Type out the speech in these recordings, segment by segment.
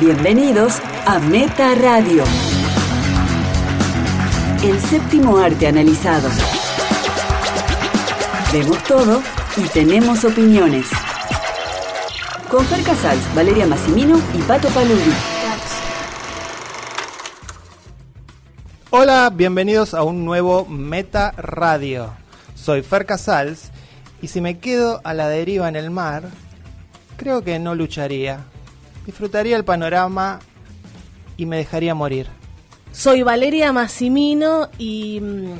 Bienvenidos a Meta Radio. El séptimo arte analizado. Vemos todo y tenemos opiniones. Con Fer Casals, Valeria Massimino y Pato Paludi. Hola, bienvenidos a un nuevo Meta Radio. Soy Fer Casals y si me quedo a la deriva en el mar, creo que no lucharía. Disfrutaría el panorama y me dejaría morir. Soy Valeria Massimino y mm,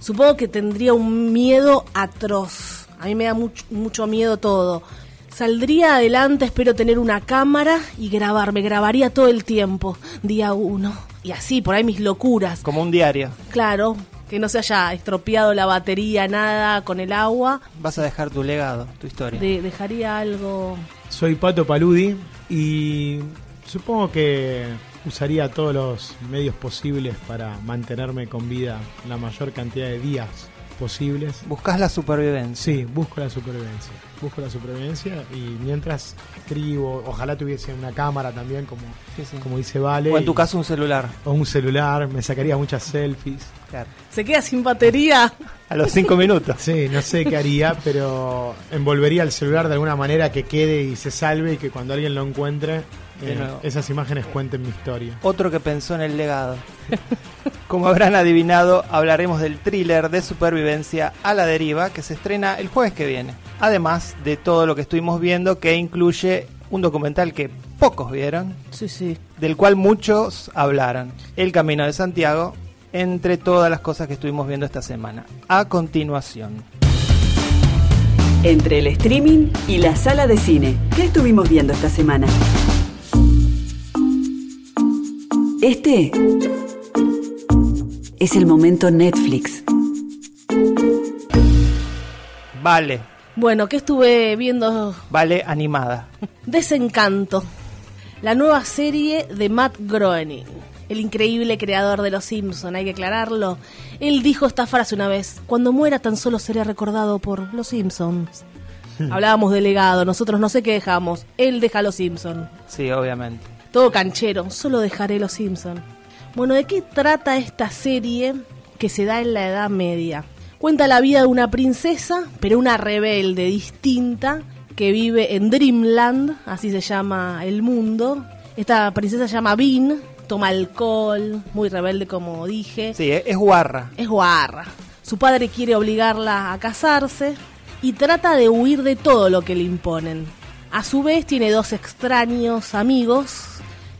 supongo que tendría un miedo atroz. A mí me da mucho, mucho miedo todo. Saldría adelante, espero tener una cámara y grabarme. Grabaría todo el tiempo, día uno. Y así, por ahí mis locuras. Como un diario. Claro, que no se haya estropeado la batería, nada con el agua. Vas a dejar tu legado, tu historia. De- dejaría algo. Soy Pato Paludi y supongo que usaría todos los medios posibles para mantenerme con vida la mayor cantidad de días posibles. Buscas la supervivencia. Sí, busco la supervivencia. Busco la supervivencia y mientras escribo, ojalá tuviese una cámara también, como, Sí, sí. como dice Vale. O en tu caso un celular. O un celular, me sacaría muchas selfies. Claro. ¿Se queda sin batería? A los cinco minutos. Sí, no sé qué haría, pero envolvería el celular de alguna manera que quede y se salve y que cuando alguien lo encuentre, eh, esas imágenes cuenten mi historia. Otro que pensó en el legado. Como habrán adivinado, hablaremos del thriller de supervivencia a la deriva que se estrena el jueves que viene. Además de todo lo que estuvimos viendo que incluye un documental que pocos vieron, Sí, sí. del cual muchos hablaron. El Camino de Santiago, entre todas las cosas que estuvimos viendo esta semana. A continuación. Entre el streaming y la sala de cine. ¿Qué estuvimos viendo esta semana? Este es el momento Netflix. Vale, Bueno, ¿qué estuve viendo? vale animada. Desencanto. La nueva serie de Matt Groening. El increíble creador de Los Simpson, hay que aclararlo. Él dijo esta frase una vez: Cuando muera, tan solo seré recordado por Los Simpsons. Hablábamos de legado, nosotros no sé qué dejamos. Él deja Los Simpson. Sí, obviamente. Todo canchero, solo dejaré Los Simpson. Bueno, ¿de qué trata esta serie que se da en la Edad Media? Cuenta la vida de una princesa, pero una rebelde distinta que vive en Dreamland, así se llama el mundo. Esta princesa se llama Bean, toma alcohol, muy rebelde como dije. Sí, es guarra. Es guarra. Su padre quiere obligarla a casarse y trata de huir de todo lo que le imponen. A su vez tiene dos extraños amigos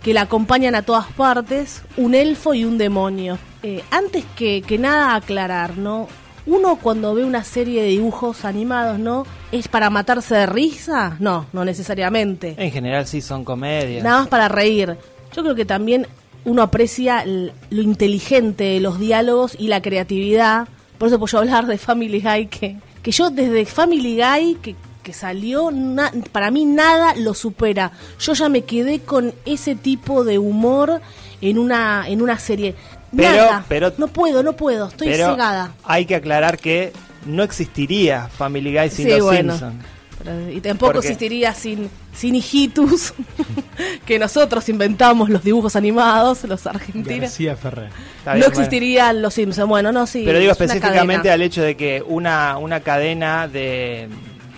que la acompañan a todas partes, un elfo y un demonio. Eh, antes que, que nada aclarar, ¿no? Uno cuando ve una serie de dibujos animados, ¿no? ¿Es para matarse de risa? No, no necesariamente En general sí son comedias. nada más para reír. Yo creo que también uno aprecia lo inteligente de los diálogos y la creatividad. Por eso puedo hablar de Family Guy, que, que yo desde Family Guy, que, que salió, na- para mí nada lo supera. Yo ya me quedé con ese tipo de humor en una, en una serie. Pero- nada. pero- no puedo, no puedo, estoy Pero cegada. hay que aclarar que no existiría Family Guy sin Sí, los bueno. Simpsons. Pero- Y tampoco existiría sin, sin hijitus, que nosotros inventamos los dibujos animados, los argentinos. García Ferrer. Está no existirían los Simpsons. Bueno, no, sí. Pero digo es específicamente al hecho de que una, una cadena de,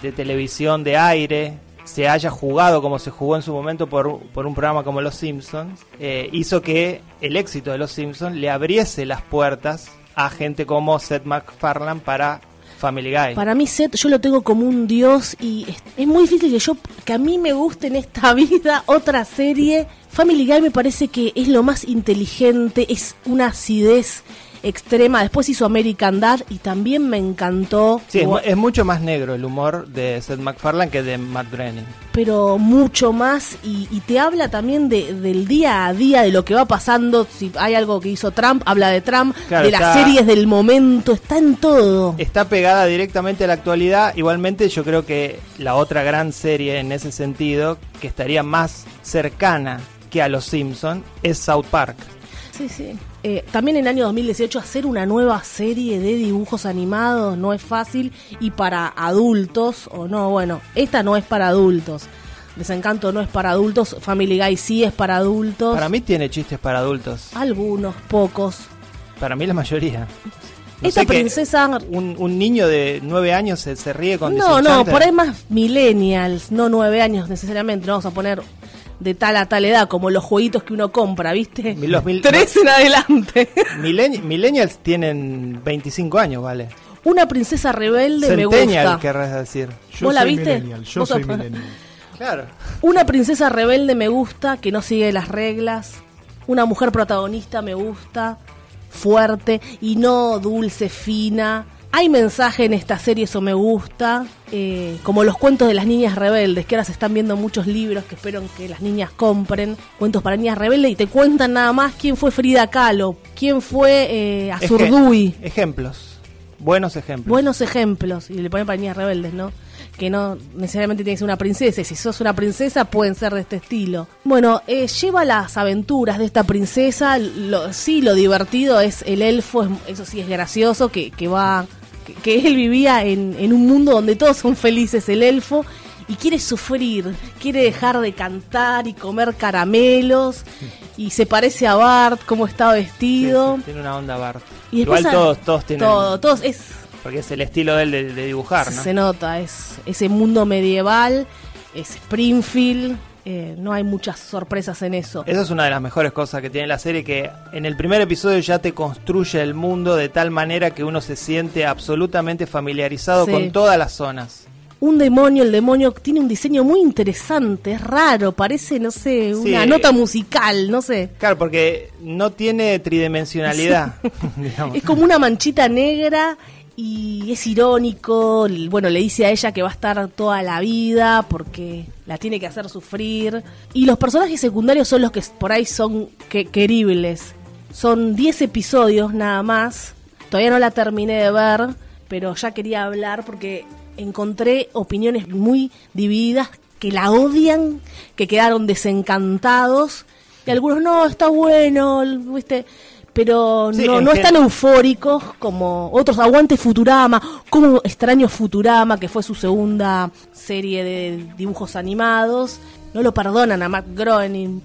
de televisión de aire se haya jugado como se jugó en su momento por, por un programa como Los Simpsons, eh, hizo que el éxito de Los Simpsons le abriese las puertas a gente como Seth MacFarlane para Family Guy. Para mí, Seth, yo lo tengo como un dios y es, muy difícil que yo, que a mí me guste en esta vida otra serie. Family Guy me parece que es lo más inteligente, es una acidez extrema. Después hizo American Dad y también me encantó. Sí, es, mucho más negro el humor de Seth MacFarlane que de Matt Groening. pero mucho más y, y te habla también de, del día a día, de lo que va pasando, si hay algo que hizo Trump, habla de Trump, Claro, de las está- series del momento, está en todo. Está pegada directamente a la actualidad. Igualmente yo creo que la otra gran serie en ese sentido, que estaría más cercana que a Los Simpson, es South Park. Sí, sí. Eh, también en el año 2018 hacer una nueva serie de dibujos animados no es fácil y para adultos o no, bueno, esta no es para adultos. Desencanto no es para adultos, Family Guy sí es para adultos. Para mí tiene chistes para adultos. Algunos, pocos. Para mí la mayoría. No Esta princesa... Un, un niño de nueve años se, se ríe con No, no, por ahí más millennials, no nueve años necesariamente, no vamos a poner de tal a tal edad, como los jueguitos que uno compra, ¿viste? Los mil- Tres en adelante. Millenni- millennials tienen 25 años, ¿vale? Una princesa rebelde me Centennial, gusta. querrás decir. Yo ¿Vos la soy viste? millennial, yo ¿Vos soy sos- millennial. Claro. Una princesa rebelde me gusta, que no sigue las reglas. Una mujer protagonista me gusta, fuerte y no dulce, fina. Hay mensaje en esta serie, eso me gusta. eh, como los cuentos de las niñas rebeldes, que ahora se están viendo muchos libros que espero que las niñas compren. Cuentos para niñas rebeldes y te cuentan nada más quién fue Frida Kahlo, quién fue eh, Azurduy. ejemplos. Buenos ejemplos. Buenos ejemplos, y le ponen para niñas rebeldes, ¿no? Que no necesariamente tiene que ser una princesa, y si sos una princesa pueden ser de este estilo. Bueno, eh, lleva las aventuras de esta princesa, lo, sí, lo divertido es el elfo, es- eso sí es gracioso, que, que va, que, que él vivía en, en un mundo donde todos son felices, el elfo, y quiere sufrir, quiere dejar de cantar y comer caramelos, y se parece a Bart, cómo está vestido. sí, tiene una onda Bart. Y Igual todos, todos tienen. Todo, todos es Porque es el estilo de él de, de dibujar, ¿no? se nota, es ese mundo medieval, es Springfield, eh, no hay muchas sorpresas en eso. Esa es una de las mejores cosas que tiene la serie, que en el primer episodio ya te construye el mundo de tal manera que uno se siente absolutamente familiarizado Sí. con todas las zonas. Un demonio, el demonio tiene un diseño muy interesante, es raro, parece, no sé, Sí. una nota musical, no sé. Claro, porque no tiene tridimensionalidad, digamos. Es como una manchita negra y es irónico. Bueno, le dice a ella que va a estar toda la vida porque la tiene que hacer sufrir. Y los personajes secundarios son los que por ahí son que- queribles. Son 10 episodios nada más. Todavía no la terminé de ver, pero ya quería hablar porque encontré opiniones muy divididas que la odian, que quedaron desencantados. Y algunos, no, está bueno, ¿viste? Pero Sí, no, no están eufóricos como otros. Aguante Futurama, como extraño Futurama, que fue su segunda serie de dibujos animados. No lo perdonan a Matt Groening,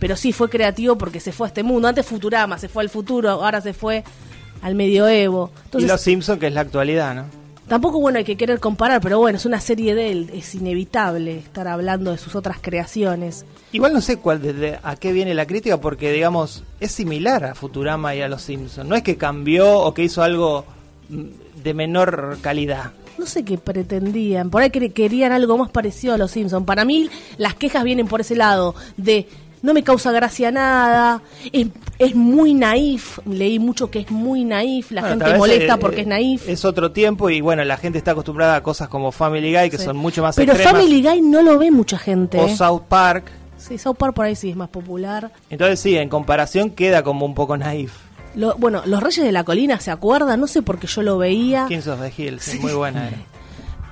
pero sí fue creativo porque se fue a este mundo. Antes Futurama, se fue al futuro, ahora se fue al medioevo. y Los Simpsons, que es la actualidad, ¿no? Tampoco, bueno, hay que querer comparar, pero bueno, es una serie de él, es inevitable estar hablando de sus otras creaciones. Igual no sé cuál de- de- a qué viene la crítica, porque, digamos, es similar a Futurama y a Los Simpsons. No es que cambió o que hizo algo mm, de menor calidad. No sé qué pretendían, por ahí quer- querían algo más parecido a los Simpsons. Para mí, las quejas vienen por ese lado, de no me causa gracia nada, es, es muy naif, leí mucho que es muy naif, la Bueno, gente molesta eh, porque es naif. Es otro tiempo y, bueno, la gente está acostumbrada a cosas como Family Guy, que Sí. son mucho más Pero extremas. Family Guy no lo ve mucha gente. o ¿eh? South Park. Sí, South Park por ahí sí es más popular. Entonces, sí, en comparación queda como un poco naif. Lo- bueno, Los Reyes de la Colina, ¿se acuerdan? No sé por qué yo lo veía. Kings of the Hill, sí, muy buena era.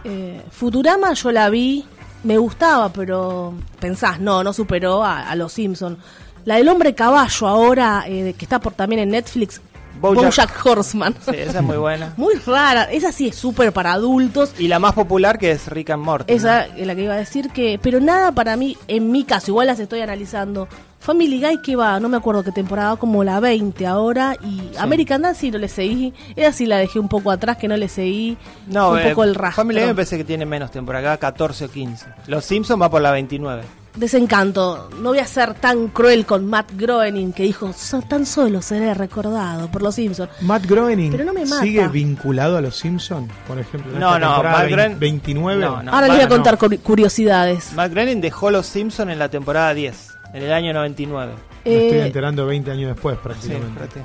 Eh, Futurama yo la vi, me gustaba, pero pensás, no, no superó a, a Los Simpson. La del hombre caballo ahora, eh, que está por también en Netflix, Bojack- Horseman. Sí, esa es muy buena. Muy rara, esa sí es súper para adultos. Y la más popular que es Rick and Morty. Esa es la que iba a decir que, pero nada para mí, en mi caso, igual las estoy analizando. Family Guy que va, no me acuerdo qué temporada, como la 20 ahora, y American Dad sí no le seguí, esa sí la dejé un poco atrás, que no le seguí No, un eh, poco el rastro. Family Guy me parece que tiene menos temporada, acá 14 o 15. Los Simpsons va por la 29. Desencanto, no voy a ser tan cruel con Matt Groening que dijo, "So- tan solo seré recordado por los Simpsons. Matt Groening Pero no me mata. sigue vinculado a los Simpsons, por ejemplo. No, no, Matt Groening- 29. No, no. Ahora les voy a contar curi- curiosidades. Matt Groening dejó Los Simpsons en la temporada 10, en el año 99. Me estoy Eh, enterando 20 años después Sí, prácticamente.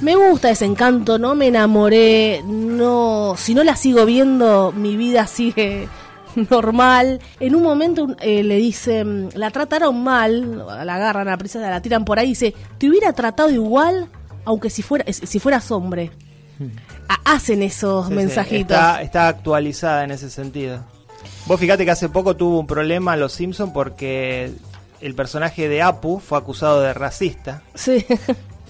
Me gusta Desencanto, no me enamoré, no, si no la sigo viendo, mi vida sigue normal. En un momento eh, le dicen, la trataron mal, la agarran a la princesa, la tiran por ahí dice, te hubiera tratado igual, aunque si fuera, si fueras hombre. Ha- hacen esos Sí, sí, mensajitos. Está, está actualizada en ese sentido. Vos fíjate que hace poco tuvo un problema Los Simpsons porque el personaje de Apu fue acusado de racista. Sí.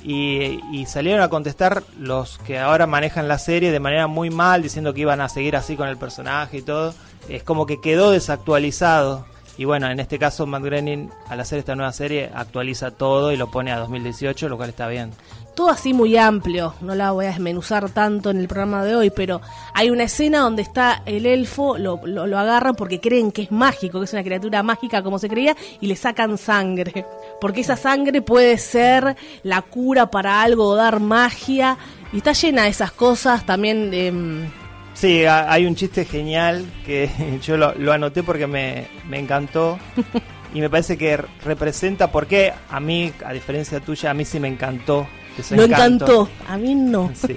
Y, y salieron a contestar los que ahora manejan la serie de manera muy mal, diciendo que iban a seguir así con el personaje y todo. Es como que quedó desactualizado. Y bueno, en este caso Matt Groening al hacer esta nueva serie actualiza todo y lo pone a 2018, lo cual está bien. Todo así muy amplio, no la voy a desmenuzar tanto en el programa de hoy, pero hay una escena donde está el elfo, lo, lo, lo agarran porque creen que es mágico, que es una criatura mágica como se creía, y le sacan sangre. Porque esa sangre puede ser la cura para algo o dar magia. Y está llena de esas cosas también. em, Sí, ha- hay un chiste genial que yo lo, lo anoté porque me, me encantó y me parece que representa por qué a mí, a diferencia tuya, a mí sí me encantó. Ese lo encantó, a mí no. Sí.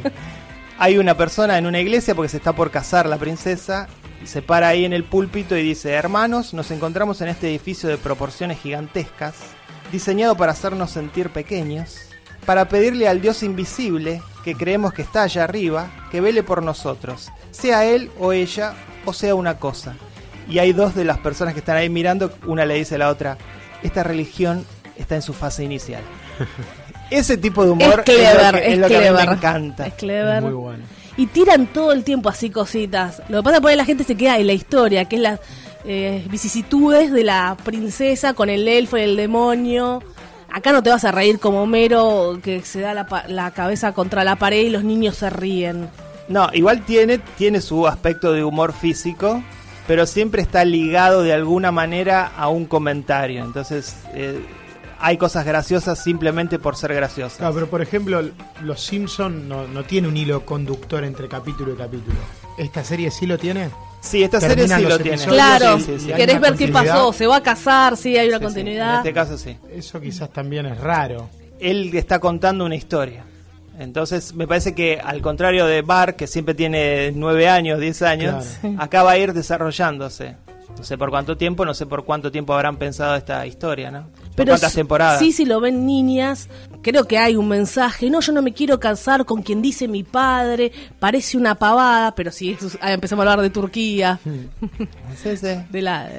Hay una persona en una iglesia porque se está por casar la princesa. y Se para ahí en el púlpito y dice, hermanos, nos encontramos en este edificio de proporciones gigantescas, diseñado para hacernos sentir pequeños, para pedirle al Dios invisible, que creemos que está allá arriba, que vele por nosotros, sea él o ella, o sea una cosa. Y hay dos de las personas que están ahí mirando, una le dice a la otra, esta religión está en su fase inicial. Ese tipo de humor es clever, lo que, es es lo que a mí clever. me encanta. Es clever. Muy bueno. Y tiran todo el tiempo así cositas. Lo que pasa es que la gente se queda en la historia, que es las eh, vicisitudes de la princesa con el elfo y el demonio. Acá no te vas a reír como Homero, que se da la, pa- la cabeza contra la pared y los niños se ríen. No, igual tiene, tiene su aspecto de humor físico, pero siempre está ligado de alguna manera a un comentario. Entonces, eh, hay cosas graciosas simplemente por ser graciosas. Claro, pero por ejemplo, Los Simpson no, no tiene un hilo conductor entre capítulo y capítulo. ¿Esta serie sí lo tiene? Sí, esta serie sí lo tiene. Claro, Sí, querés ver qué pasó, se va a casar, sí, hay una Sí, sí, continuidad. En este caso sí. Eso quizás también es raro. Él está contando una historia. Entonces, me parece que al contrario de Bar, que siempre tiene nueve años, 10 años, Claro. acá va a ir desarrollándose. No sé por cuánto tiempo, no sé por cuánto tiempo habrán pensado esta historia, ¿no? ¿Por Pero cuántas temporadas? Sí, si lo ven niñas, creo que hay un mensaje. No, yo no me quiero casar con quien dice mi padre, parece una pavada, pero sí, eso es- ah, empezamos a hablar de Turquía, Sí, sí. de las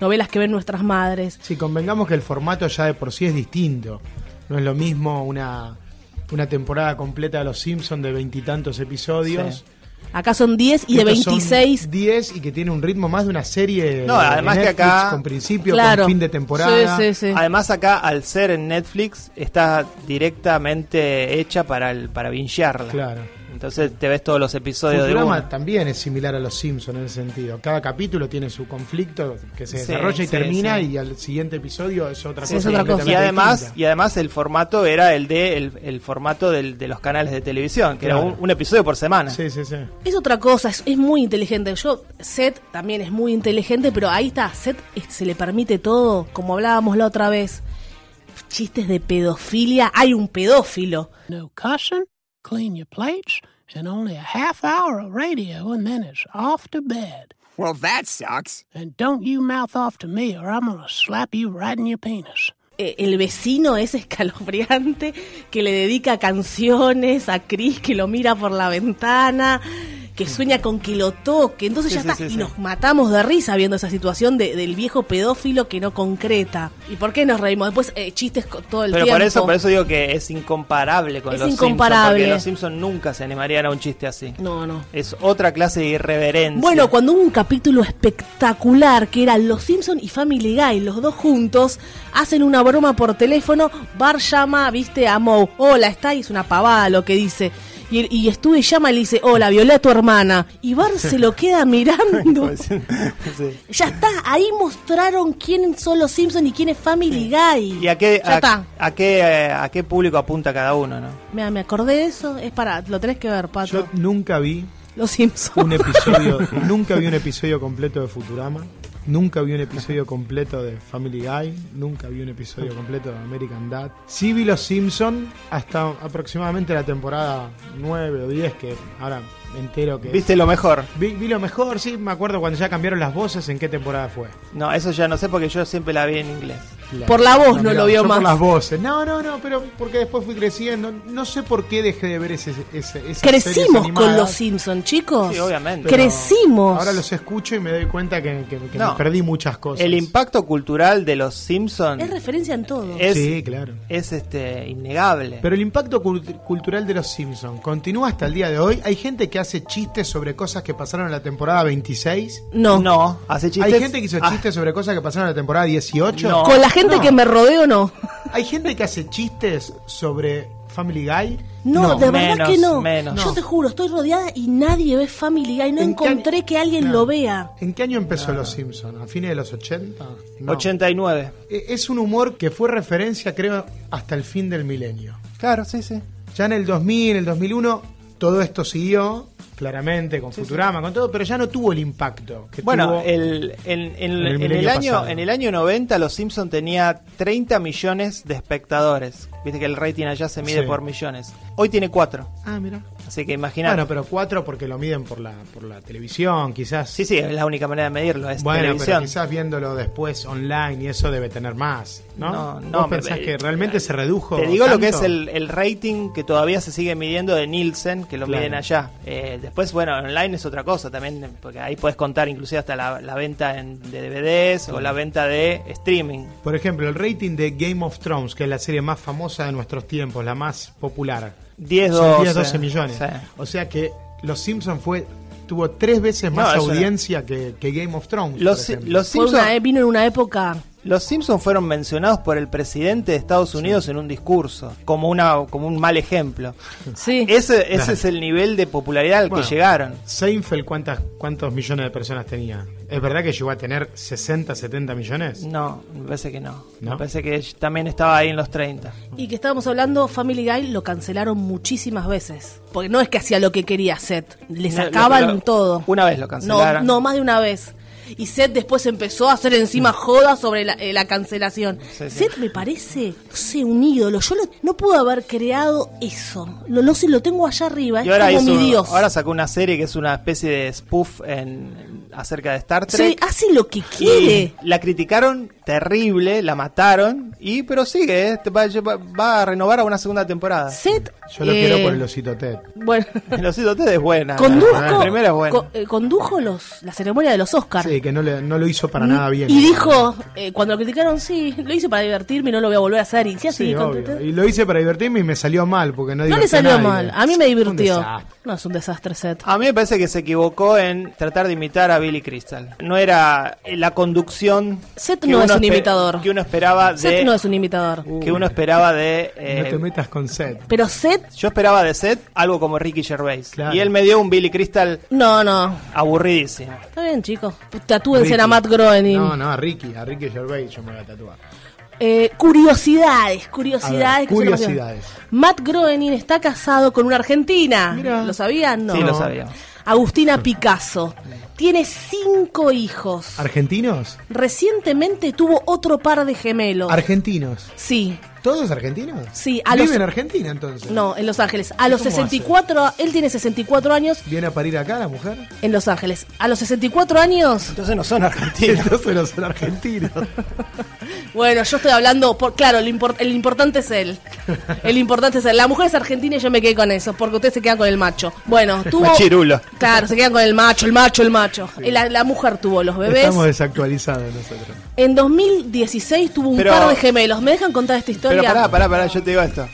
novelas que ven nuestras madres. Sí, convengamos que el formato ya de por sí es distinto. No es lo mismo una, una temporada completa de Los Simpsons de veintitantos episodios. Sí. Acá son 10 y de Estos son 26. 10 y que tiene un ritmo más de una serie No, de además que Netflix, acá- con principio, Claro. con fin de temporada. Sí, sí, sí. Además acá, al ser en Netflix, está directamente hecha para el, para bingearla. Claro. Entonces te ves todos los episodios de Futurama una. también es similar a Los Simpsons en ese sentido. Cada capítulo tiene su conflicto que se Sí, desarrolla y sí, termina sí. y al siguiente episodio es otra Sí, cosa. es otra cosa. Y además, distinta. y además el formato era el de el, el formato del- de los canales de televisión, que Claro. era un, un episodio por semana. Sí, sí, sí. Es otra cosa, es, es muy inteligente. Yo, Seth también es muy inteligente, pero ahí está, Seth se le permite todo, como hablábamos la otra vez. Chistes de pedofilia, hay un pedófilo. No cussing, clean your plates, and only a half hour of radio, and then it's off to bed. Well, that sucks. And don't you mouth off to me, or I'm gonna slap you right in your penis. Eh, el vecino es escalofriante que le dedica canciones a Chris que lo mira por la ventana, que sueña con que lo toque. Entonces Sí, ya sí, está. sí, y nos matamos de risa viendo esa situación de- del viejo pedófilo que no concreta. ¿Y por qué nos reímos? Después eh, chistes todo el Pero tiempo. por eso, por eso digo que es incomparable con Es los incomparable. Simpsons, porque los Simpsons nunca se animarían a un chiste así. No, no. Es otra clase de irreverencia. Bueno, cuando hubo un capítulo espectacular que era Los Simpson y Family Guy, los dos juntos, hacen una broma por teléfono, Bar llama, viste, a Moe, hola, está ahí, es una pavada lo que dice. Y, y Stewie llama y le dice, hola, violé a tu hermana. Y Bar se lo queda mirando. Sí. ya está, ahí mostraron quién son los Simpson y quién es Family Guy. ¿Y a qué, Ya a, está. a qué, eh, a qué público apunta cada uno, no? Mira, me acordé de eso, es para, lo tenés que ver, Pato. Yo nunca vi Los Simpson. un episodio, nunca vi un episodio completo de Futurama, nunca vi un episodio completo de Family Guy, nunca vi un episodio completo de American Dad. Sí vi Los Simpson hasta aproximadamente la temporada 9 o 10, que ahora me entero que... ¿Viste lo mejor? Vi, vi lo mejor, sí, me acuerdo cuando ya cambiaron las voces, en qué temporada fue. No, eso ya no sé porque yo siempre la vi en inglés. Claro. Por la voz no mirá, lo vio yo más. Por las voces. No, no, no, pero porque después fui creciendo. No sé por qué dejé de ver ese, ese, esas Crecimos con los Simpsons, chicos. Sí, obviamente. pero Crecimos. Ahora los escucho y me doy cuenta que, que- que No. me perdí muchas cosas. El impacto cultural de los Simpsons Es referencia en todo. es, Sí, claro. es este innegable. Pero el impacto cult- cultural de los Simpsons continúa hasta el día de hoy. Hay gente que hace chistes sobre cosas que pasaron en la temporada 26. no. no, hace chistes. Hay gente que hizo Ah, chistes sobre cosas que pasaron en la temporada 18. No. Con la gente No. que me rodeo, no. Hay gente que hace chistes sobre Family Guy. No, de verdad que no. menos. Yo te juro, estoy rodeada y nadie ve Family Guy. No ¿En qué encontré año- que alguien No. lo vea. ¿En qué año empezó Los Simpsons? ¿A fines de los 80? No. 89. E- Es un humor que fue referencia, creo, hasta el fin del milenio. Claro, sí, sí. Ya en el 2000, en el 2001, todo esto siguió, claramente, con Futurama, con todo, pero ya no tuvo el impacto que Bueno, tuvo. el, en el en el año, pasado. en el año 90 Los Simpson tenía 30 millones de espectadores. Viste que el rating allá se mide Sí. por millones. Hoy tiene 4. Ah, mira. Así que imagínate. Bueno, pero cuatro porque lo miden por la, por la televisión, quizás. sí, sí, es la única manera de medirlo, es Bueno, pero televisión. quizás viéndolo después online y eso debe tener más, ¿no? No, ¿Vos no, pensás me- que realmente se redujo? Te digo lo que es el, el rating que todavía se sigue midiendo de Nielsen, que lo Claro. miden allá. Eh, después, bueno, online es otra cosa también, porque ahí puedes contar inclusive hasta la, la venta en- de DVDs o la venta de streaming. Por ejemplo, el rating de Game of Thrones, que es la serie más famosa de nuestros tiempos, la más popular. 10, Son 12, 10, 12 millones. Sí. O sea que Los Simpsons fue tuvo tres veces No, más una- audiencia que, que Game of Thrones. Los, por los Simpsons una, e- vino en una época. Los Simpsons fueron mencionados por el presidente de Estados Unidos en un discurso, como una como un mal ejemplo. Sí. Ese, ese Claro. es el nivel de popularidad al Bueno, que llegaron. Seinfeld, ¿cuántas, ¿cuántos millones de personas tenía? ¿Es verdad que llegó a tener 60, 70 millones? No, me parece que no. ¿No? Me parece que también estaba ahí en los 30. Y que estábamos hablando, Family Guy lo cancelaron muchísimas veces. Porque no es que hacía lo que quería Seth. Le No, sacaban lo- lo- todo. Una vez lo No, cancelaron. no, más de una vez. Y Seth después empezó a hacer encima joda sobre la, eh, la cancelación. Sí, sí. Seth me parece, no sé, un ídolo. Yo lo- no puedo haber creado eso. Lo, no sé, lo tengo allá arriba. Y es ahora, como hizo- mi Dios. ahora sacó una serie que es una especie de spoof en, acerca de Star Trek. Sí, hace lo que quiere. Y la criticaron terrible, la mataron, y pero sigue, ¿eh? Te va, va- va a renovar a una segunda temporada. Seth. Yo lo eh, quiero por el osito Ted. Bueno. El osito Ted es buena. Condujo, La primera es buena. co- eh, condujo los, la ceremonia de los Oscars. Sí, que no, le- no lo hizo para nada bien. Y dijo, eh, cuando lo criticaron, sí, lo hice para divertirme y no lo voy a volver a hacer. Y sí. Y lo hice para divertirme y me salió mal, porque no No le a salió nadie. mal. A mí me divirtió. No, es un desastre, Seth. A mí me parece que se equivocó en tratar de imitar a Billy Crystal. No era eh, la conducción. Que no es un imitador. Que uno esperaba de. Seth no es un imitador. Que uno esperaba de. eh, No te metas con Seth. Pero Seth, yo esperaba de Seth algo como Ricky Gervais. Claro. Y él me dio un Billy Crystal no, no. aburridísimo. Está bien, chicos. Tatúense a Matt Groening. No, no, a Ricky, a Ricky Gervais yo me voy a tatuar. Eh, curiosidades, curiosidades. ver, curiosidades. Matt Groening está casado con una argentina. Mira. ¿Lo sabían? No. Sí, lo sabía. Agustina Picasso. Tiene cinco hijos. ¿Argentinos? Recientemente tuvo otro par de gemelos. ¿Argentinos? sí, ¿Todos argentinos? Sí, a ¿Vive los- en Argentina entonces? no, en Los Ángeles. A los cómo 64, él tiene 64 años ¿Viene a parir acá la mujer? en Los Ángeles. A los 64 años, Entonces no son argentinos. Entonces no son argentinos. bueno, yo estoy hablando, por, claro, el importante es él. El importante es él. La mujer es argentina y yo me quedé con eso, porque ustedes se quedan con el macho. Bueno, tuvo... Machirulo. Claro, se quedan con el macho, el macho, el macho. La, la mujer tuvo los bebés. Estamos desactualizados nosotros. En 2016 tuvo un Pero- par de gemelos. ¿Me dejan contar esta historia? Pero pará, pará, pará, yo te digo esto.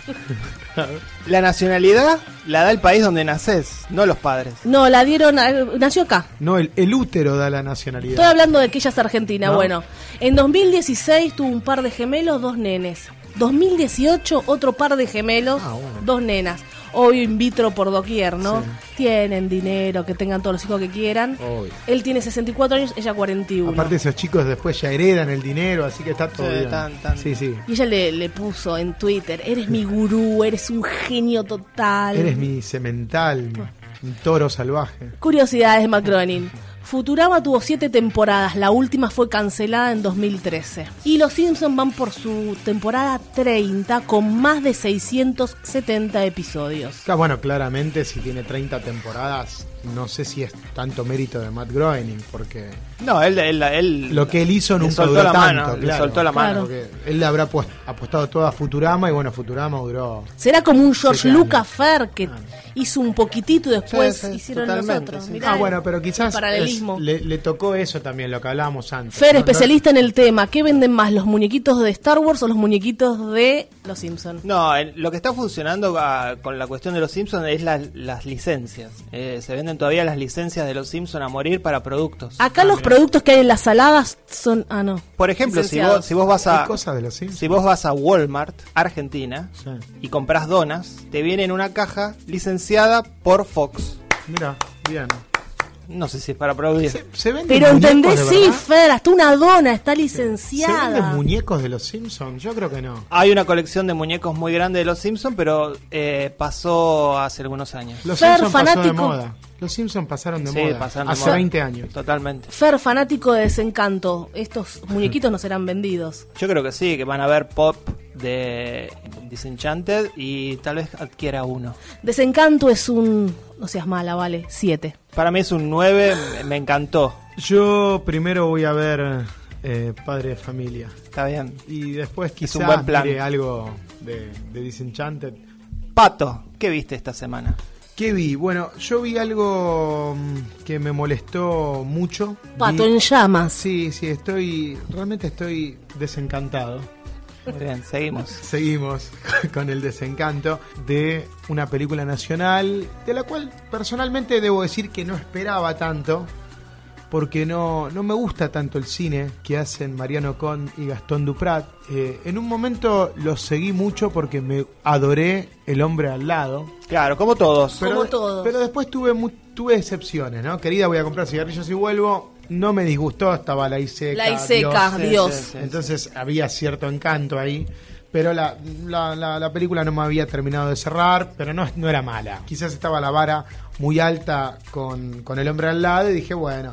La nacionalidad la da el país donde naces, no los padres. No, la dieron, a- nació acá. No, el, el útero da la Estoy nacionalidad. hablando de que ella es argentina. ¿No? Bueno, en 2016 tuvo un par de gemelos, dos nenes. 2018 otro par de gemelos, Ah, bueno. dos nenas. Obvio in vitro por doquier, ¿no? Sí. Tienen dinero, que tengan todos los hijos que quieran. Obvio. Él tiene 64 años, ella 41. Aparte esos chicos después ya heredan el dinero, así que está todo Sí, bien. tan- tan- Sí, sí. Y ella le, le puso en Twitter, eres mi gurú, eres un genio total. Eres mi cemental, un toro salvaje. Curiosidades de Macronin. Futurama tuvo siete temporadas, la última fue cancelada en 2013. Y los Simpsons van por su temporada 30 con más de 670 episodios. Está bueno, claramente si tiene 30 temporadas, no sé si es tanto mérito de Matt Groening, porque No, él, él, él- lo que él hizo le nunca duró la tanto. mano, le claro. soltó la mano. Claro. Él le habrá apostado todo a Futurama y bueno, Futurama duró. Será como un George. Lucas Fer que hizo un poquitito y después Sí, sí, hicieron nosotros. Mirá Ah, bueno, pero quizás es- le, le tocó eso también, lo que hablábamos antes. Fer, no- especialista en el tema, ¿qué venden más, los muñequitos de Star Wars o los muñequitos de Los Simpsons? No, lo que está funcionando ah, con la cuestión de los Simpsons es la- las licencias. Eh, se venden todavía las licencias de los Simpsons a morir para productos. Acá los productos que hay en las saladas son... Ah, no. Por ejemplo, si vos, si vos vas a cosas de los Simpsons. si vos vas a Walmart, Argentina, Sí. y compras donas, te viene en una caja licenciada por Fox. Mira, bien. No sé si es para aplaudir. Se, se venden Pero muñecos entendés, sí? Fer, hasta una dona está ¿Se venden licenciada. muñecos de los Simpsons? Yo creo que no. Hay una colección de muñecos muy grande de los Simpsons, pero eh, pasó hace algunos años. Los Fer, Simpsons pasó de fanático. moda. Los Simpsons pasaron de Sí, moda. pasaron de Hace moda. 20 años. Totalmente. Fer, fanático de desencanto, estos muñequitos no serán vendidos. Yo creo que sí, que van a ver pop de Disenchanted y tal vez adquiera uno. Desencanto es un... No seas mala, vale, siete. Para mí es un 9, me- me encantó. Yo primero voy a ver eh, Padre de Familia. Está bien. Y después quizás un buen plan. mire algo de, de Disenchanted. Pato, ¿qué viste esta semana? ¿Qué vi? Bueno, yo vi algo mm, que me molestó mucho. Pato Vi- en llamas. Sí, sí, estoy. Realmente estoy desencantado. Muy bien, seguimos. Seguimos con el desencanto de una película nacional, de la cual personalmente debo decir que no esperaba tanto, porque no, no me gusta tanto el cine que hacen Mariano Con y Gastón Duprat. Eh, en un momento los seguí mucho porque me adoré El hombre al lado. Claro, como todos. Pero, Como todos. pero después tuve, mu- tuve excepciones, ¿no? Querida, voy a comprar cigarrillos y vuelvo. No me disgustó, estaba la Iseca. La Iseca, Dios. sí, sí. Entonces había cierto encanto ahí. Pero la, la, la- la película no me había terminado de cerrar, pero no, no era mala. Quizás estaba la vara muy alta con, con el hombre al lado y dije, bueno,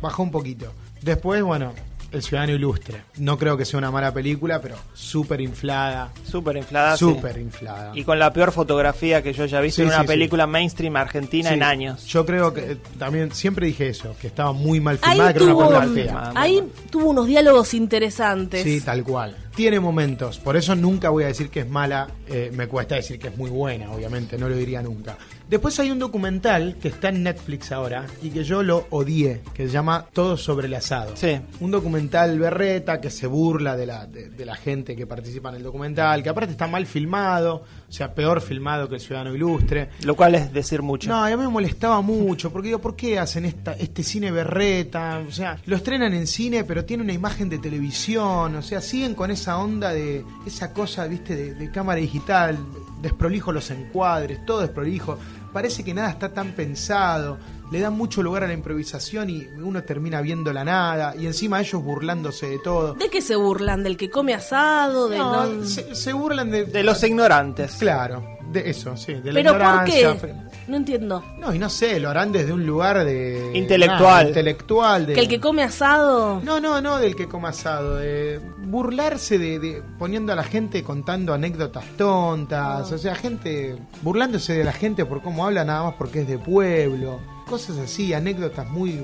bajó un poquito. Después, bueno, El Ciudadano Ilustre. No creo que sea una mala película, pero súper inflada. Súper inflada. sí. Súper inflada. Y con la peor fotografía que yo ya he visto Sí, en una sí, sí. película mainstream argentina Sí, en años. Yo creo que eh, también siempre dije eso, que estaba muy mal Ahí filmada, que era una tuvo, película muy fea. mal. ahí tuvo unos diálogos interesantes. Sí, tal cual. Tiene momentos, por eso nunca voy a decir que es mala, eh, me cuesta decir que es muy buena, obviamente, no lo diría nunca. Después hay un documental que está en Netflix ahora y que yo lo odié, que se llama Todo sobre el asado. Sí. Un documental berreta que se burla de la, de, de la gente que participa en el documental, que aparte está mal filmado, o sea, peor filmado que El Ciudadano Ilustre. Lo cual es decir mucho. No, a mí me molestaba mucho, porque digo, ¿por qué hacen esta, este cine berreta? O sea, lo estrenan en cine, pero tiene una imagen de televisión, o sea, siguen con esa onda de, esa cosa, viste, de, de cámara digital, desprolijo los encuadres, todo desprolijo. Parece que nada está tan pensado, le dan mucho lugar a la improvisación y uno termina viendo la nada, y encima ellos burlándose de todo. ¿De qué se burlan? ¿Del que come asado? No, no- se, se burlan de... De los ignorantes. Claro, de eso, sí, de la ¿Pero por qué? No entiendo. No, y no sé, lo harán desde un lugar de... Intelectual. intelectual. De, ¿Que el que come asado? No, no, no del que coma asado. De burlarse de, de- poniendo a la gente contando anécdotas tontas. O sea, gente burlándose de la gente por cómo habla nada más porque es de pueblo. Cosas así, anécdotas muy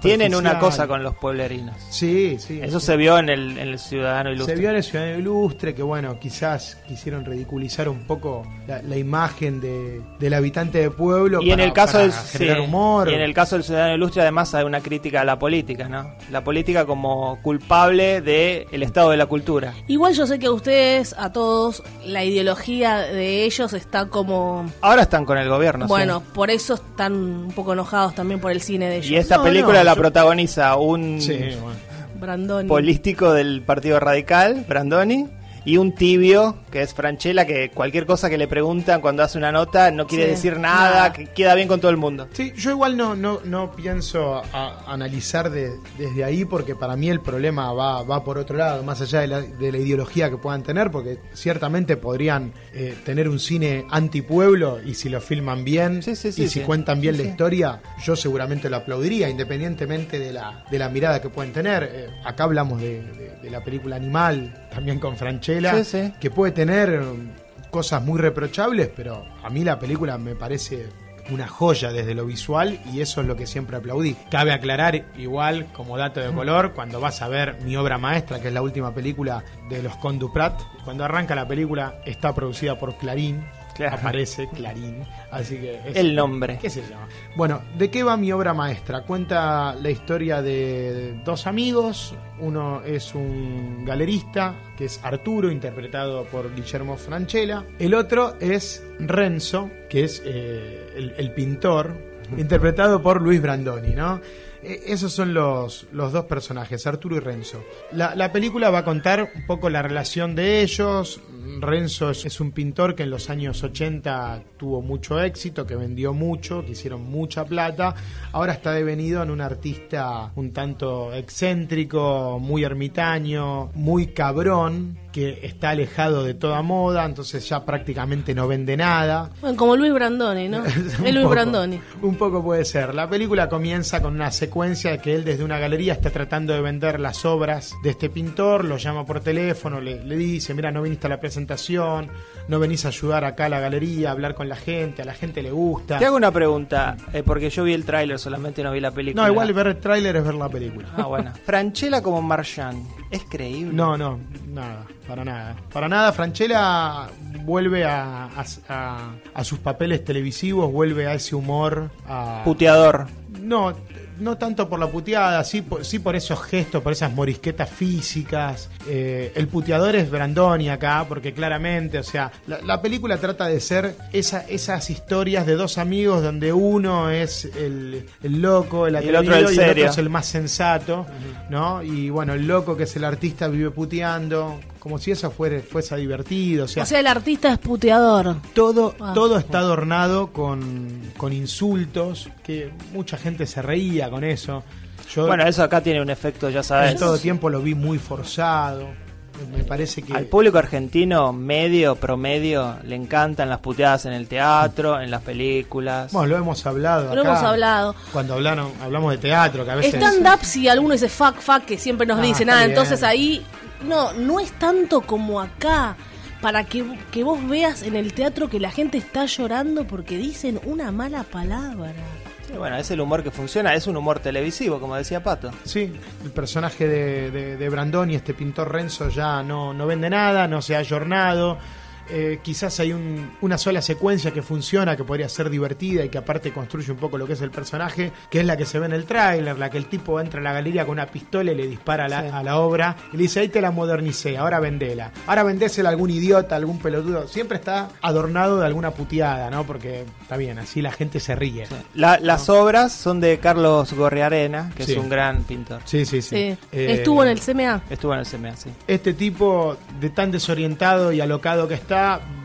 Tienen una cosa con los pueblerinos. Sí, sí. Eso sí. se vio en el, en el Ciudadano Ilustre. Se vio en el Ciudadano Ilustre que, bueno, quizás quisieron ridiculizar un poco la, la imagen de, del habitante de pueblo. y en el caso para del generar sí, humor. y en el caso del ciudadano ilustre además hay una crítica a la política no la política como culpable del el estado de la cultura Igual yo sé que a ustedes, a todos, la ideología de ellos está como... ahora están con el gobierno sí. bueno, por eso están un poco enojados también por el cine de ellos. y esta No, película no, la yo- protagoniza un Sí, bueno. Político del Partido Radical Brandoni y un tibio que es Franchella que cualquier cosa que le preguntan cuando hace una nota no quiere Sí, decir nada, nada. que queda bien con todo el mundo Sí, yo igual no, no, no pienso a- analizar de- desde ahí porque para mí el problema va, va por otro lado, más allá de la, de la ideología que puedan tener, porque ciertamente podrían eh, tener un cine antipueblo y si lo filman bien Sí, sí, sí, y si sí. cuentan bien Sí, la sí. historia, yo seguramente lo aplaudiría, independientemente de la, de la mirada que pueden tener. Eh, acá hablamos de, de- de la película Animal, también con Franchella, Sí, sí. que puede tener cosas muy reprochables, pero a mí la película me parece una joya desde lo visual y eso es lo que siempre aplaudí. Cabe aclarar igual como dato de color cuando vas a ver mi obra maestra, que es la última película de los Conduprat, cuando arranca la película está producida por Clarín, Claro. aparece Clarín, así que es- El nombre. ¿Qué se llama? Bueno, ¿de qué va mi obra maestra? Cuenta la historia de dos amigos. Uno es un galerista, que es Arturo, interpretado por Guillermo Franchella. El otro es Renzo, que es eh, el, el pintor, interpretado por Luis Brandoni, ¿no? Eh, Esos son los, los dos personajes, Arturo y Renzo. La, la película va a contar un poco la relación de ellos. Renzo es, un pintor que en los años 80 tuvo mucho éxito, que vendió mucho, que hicieron mucha plata. Ahora está devenido en un artista un tanto excéntrico, muy ermitaño, muy cabrón, que está alejado de toda moda, entonces ya prácticamente no vende nada. Bueno, como Luis Brandoni, ¿no? Es Luis poco, Brandoni. Un poco puede ser. La película comienza con una secuencia que él desde una galería está tratando de vender las obras de este pintor, lo llama por teléfono, le, le dice, mira, no viniste a la presentación, no venís a ayudar acá a la galería, a hablar con la gente, a la gente le gusta. Te hago una pregunta, eh, porque yo vi el tráiler, solamente no vi la película. No, igual ver el tráiler es ver la película. Ah, bueno. Franchella como Marchand, ¿es creíble? No, no, nada, para nada. Para nada, Franchella vuelve a, a- a- a sus papeles televisivos, vuelve a ese humor. A, Puteador. No, no tanto por la puteada, sí por, sí por esos gestos, por esas morisquetas físicas. Eh, el puteador es Brandoni acá, porque claramente, o sea, la, la película trata de ser esa, esas historias de dos amigos donde uno es el, el loco, el Y el atrevido, otro el y el otro es el más sensato, ¿no? Y bueno, el loco que es el artista vive puteando, como si eso fuera, fuese divertido, o sea, O sea, el artista es puteador. todo, Ah. todo está adornado con, con insultos, que mucha gente se reía con eso. Yo Bueno, eso acá tiene un efecto, ya sabes. en todo tiempo lo vi muy forzado. Me parece que Al público argentino, medio, promedio, le encantan las puteadas en el teatro, en las películas. bueno, lo hemos hablado. Lo acá, hemos hablado. Cuando hablaron, hablamos de teatro, que a veces Stand-up, si alguno dice fuck, fuck, que siempre nos Ah, dicen, ah, bien. entonces ahí, no, no es tanto como acá, para que, que vos veas en el teatro que la gente está llorando porque dicen una mala palabra. Sí, bueno, es el humor que funciona, es un humor televisivo, como decía Pato. Sí, el personaje de, de, de Brandoni, este pintor Renzo, ya no, no vende nada, no se ha ayornado. Eh, quizás hay un- una sola secuencia que funciona, que podría ser divertida y que aparte construye un poco lo que es el personaje, que es la que se ve en el tráiler, la que el tipo entra a la galería con una pistola y le dispara a la, Sí. a la obra y le dice, ahí te la modernicé, ahora vendela. Ahora vendésela a algún idiota, a algún pelotudo. Siempre está adornado de alguna puteada, ¿no? Porque está bien, así la gente se ríe. La- las obras son de Carlos Gorriarena, que Sí. es un gran pintor. Sí, sí, sí. Sí. Eh, Estuvo en el CMA. Estuvo en el CMA, sí. este tipo de tan desorientado y alocado que está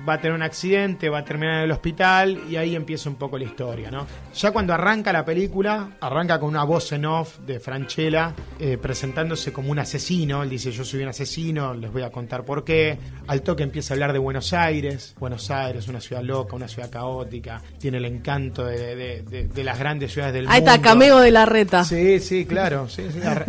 va a tener un accidente, va a terminar en el hospital y ahí empieza un poco la historia, ¿no? Ya cuando arranca la película, arranca con una voz en off de Franchella eh, presentándose como un asesino, él dice yo soy un asesino, les voy a contar por qué, al toque empieza a hablar de Buenos Aires, Buenos Aires, una ciudad loca, una ciudad caótica, tiene el encanto de, de- de- de las grandes ciudades del Ahí mundo. está, cameo de la reta. Sí, sí, claro. sí,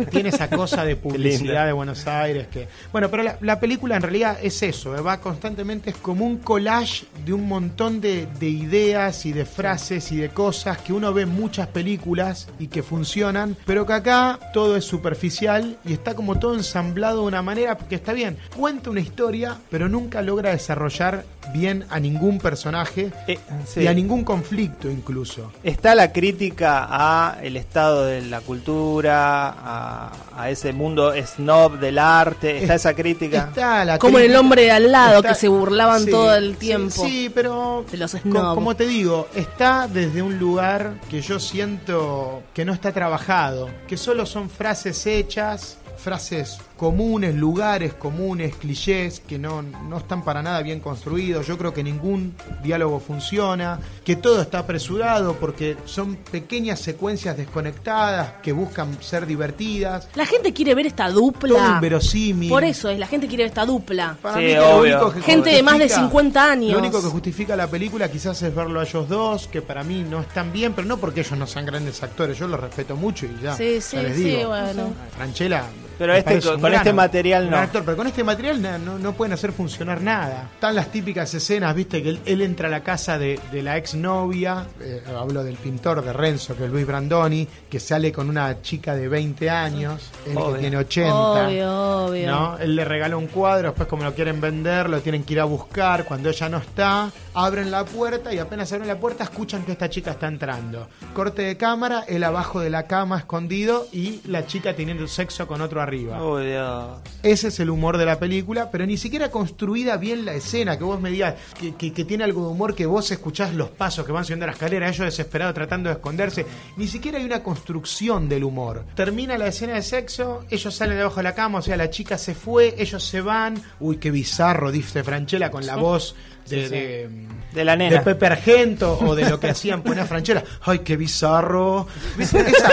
Tiene esa cosa de publicidad de Buenos Aires que. Bueno, pero la, la película en realidad es eso, eh, va constantemente, es como un collage de un montón de, de ideas y de frases y de cosas que uno ve en muchas películas y que funcionan, pero que acá todo es superficial y está como todo ensamblado de una manera que está bien. Cuenta una historia, pero nunca logra desarrollar bien a ningún personaje Eh, sí. y a ningún conflicto incluso. Está la crítica a el estado de la cultura, a, a ese mundo snob del arte. Está Es- esa crítica. Está la Como el hombre de al lado, está- que se burlaban sí, todo el tiempo. Sí, pero De los co- como te digo, está desde un lugar que yo siento que no está trabajado, que solo son frases hechas, frases comunes, lugares comunes, clichés que no, no están para nada bien construidos. Yo creo que ningún diálogo funciona, que todo está apresurado porque son pequeñas secuencias desconectadas que buscan ser divertidas. La gente quiere ver esta Todo dupla. inverosímil. Por eso es, la gente quiere ver esta dupla. Para Sí, mí que lo único que Gente de más de justifica- 50 años. Lo único que justifica la película quizás es verlo a ellos dos, que para mí no están bien, pero no porque ellos no sean grandes actores, yo los respeto mucho y ya, Sí, ya sí, les sí, digo. bueno. Franchella Pero este- con este material no. actor, pero con este material na- no, no pueden hacer funcionar nada. Están las típicas escenas, viste, que él, él entra a la casa de, de la exnovia, eh, hablo del pintor de Renzo, que es Luis Brandoni, que sale con una chica de 20 años, él que tiene 80. Obvio, obvio. ¿no? Él le regala un cuadro, después como lo quieren vender, lo tienen que ir a buscar, cuando ella no está, abren la puerta y apenas abren la puerta escuchan que esta chica está entrando. Corte de cámara, él abajo de la cama escondido y la chica teniendo sexo con otro arriba. Dios. Ese es el humor de la película, pero ni siquiera construida bien la escena, que vos me digas que, que- que tiene algo de humor, que vos escuchás los pasos que van subiendo la escalera, ellos desesperados tratando de esconderse. Ni siquiera hay una construcción del humor. Termina la escena de sexo, ellos salen debajo de la cama, o sea, la chica se fue, ellos se van. Uy, qué bizarro, dice Franchella con la voz de... de- De la de nena. Pepe Argento o de lo que hacían poner Franchella. Ay, qué bizarro.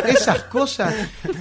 Esas cosas.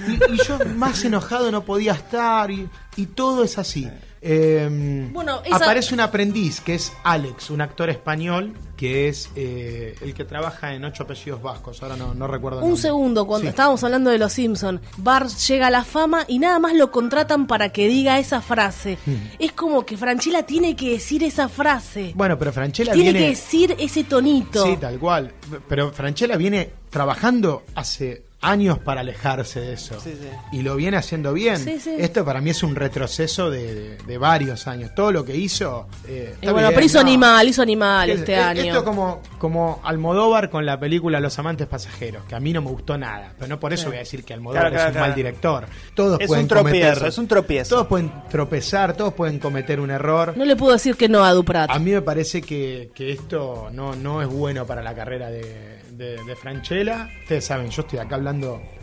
Y, y yo más enojado no podía estar. Y, y todo es así. Eh, Bueno, esa- Aparece un aprendiz que es Alex, un actor español que es eh, el que trabaja en ocho apellidos vascos. Ahora no, no recuerdo. el Un nombre. segundo, cuando Sí. estábamos hablando de los Simpson, Bart llega a la fama y nada más lo contratan para que diga esa frase. Hmm. Es como que Franchella tiene que decir esa frase. Bueno, pero Franchella tiene viene. que decir ese tonito. Sí, tal cual. Pero Franchella viene trabajando hace años para alejarse de eso. Sí, sí. Y lo viene haciendo bien. Sí, sí. Esto para mí es un retroceso de, de- de varios años. Todo lo que hizo. eh, bueno, bien, pero hizo ¿no? animal, hizo animal Es- este es- año. Esto como, como Almodóvar con la película Los amantes pasajeros, que a mí no me gustó nada, pero no por eso voy a decir que Almodóvar Claro, claro, es un claro. mal director. Todos Es pueden un tropiezo, cometer- es un tropiezo. Todos pueden tropezar, todos pueden cometer un error. No le puedo decir que no a Duprat. A mí me parece que, que esto no, no es bueno para la carrera de, de, de Franchella. Ustedes saben, yo estoy acá hablando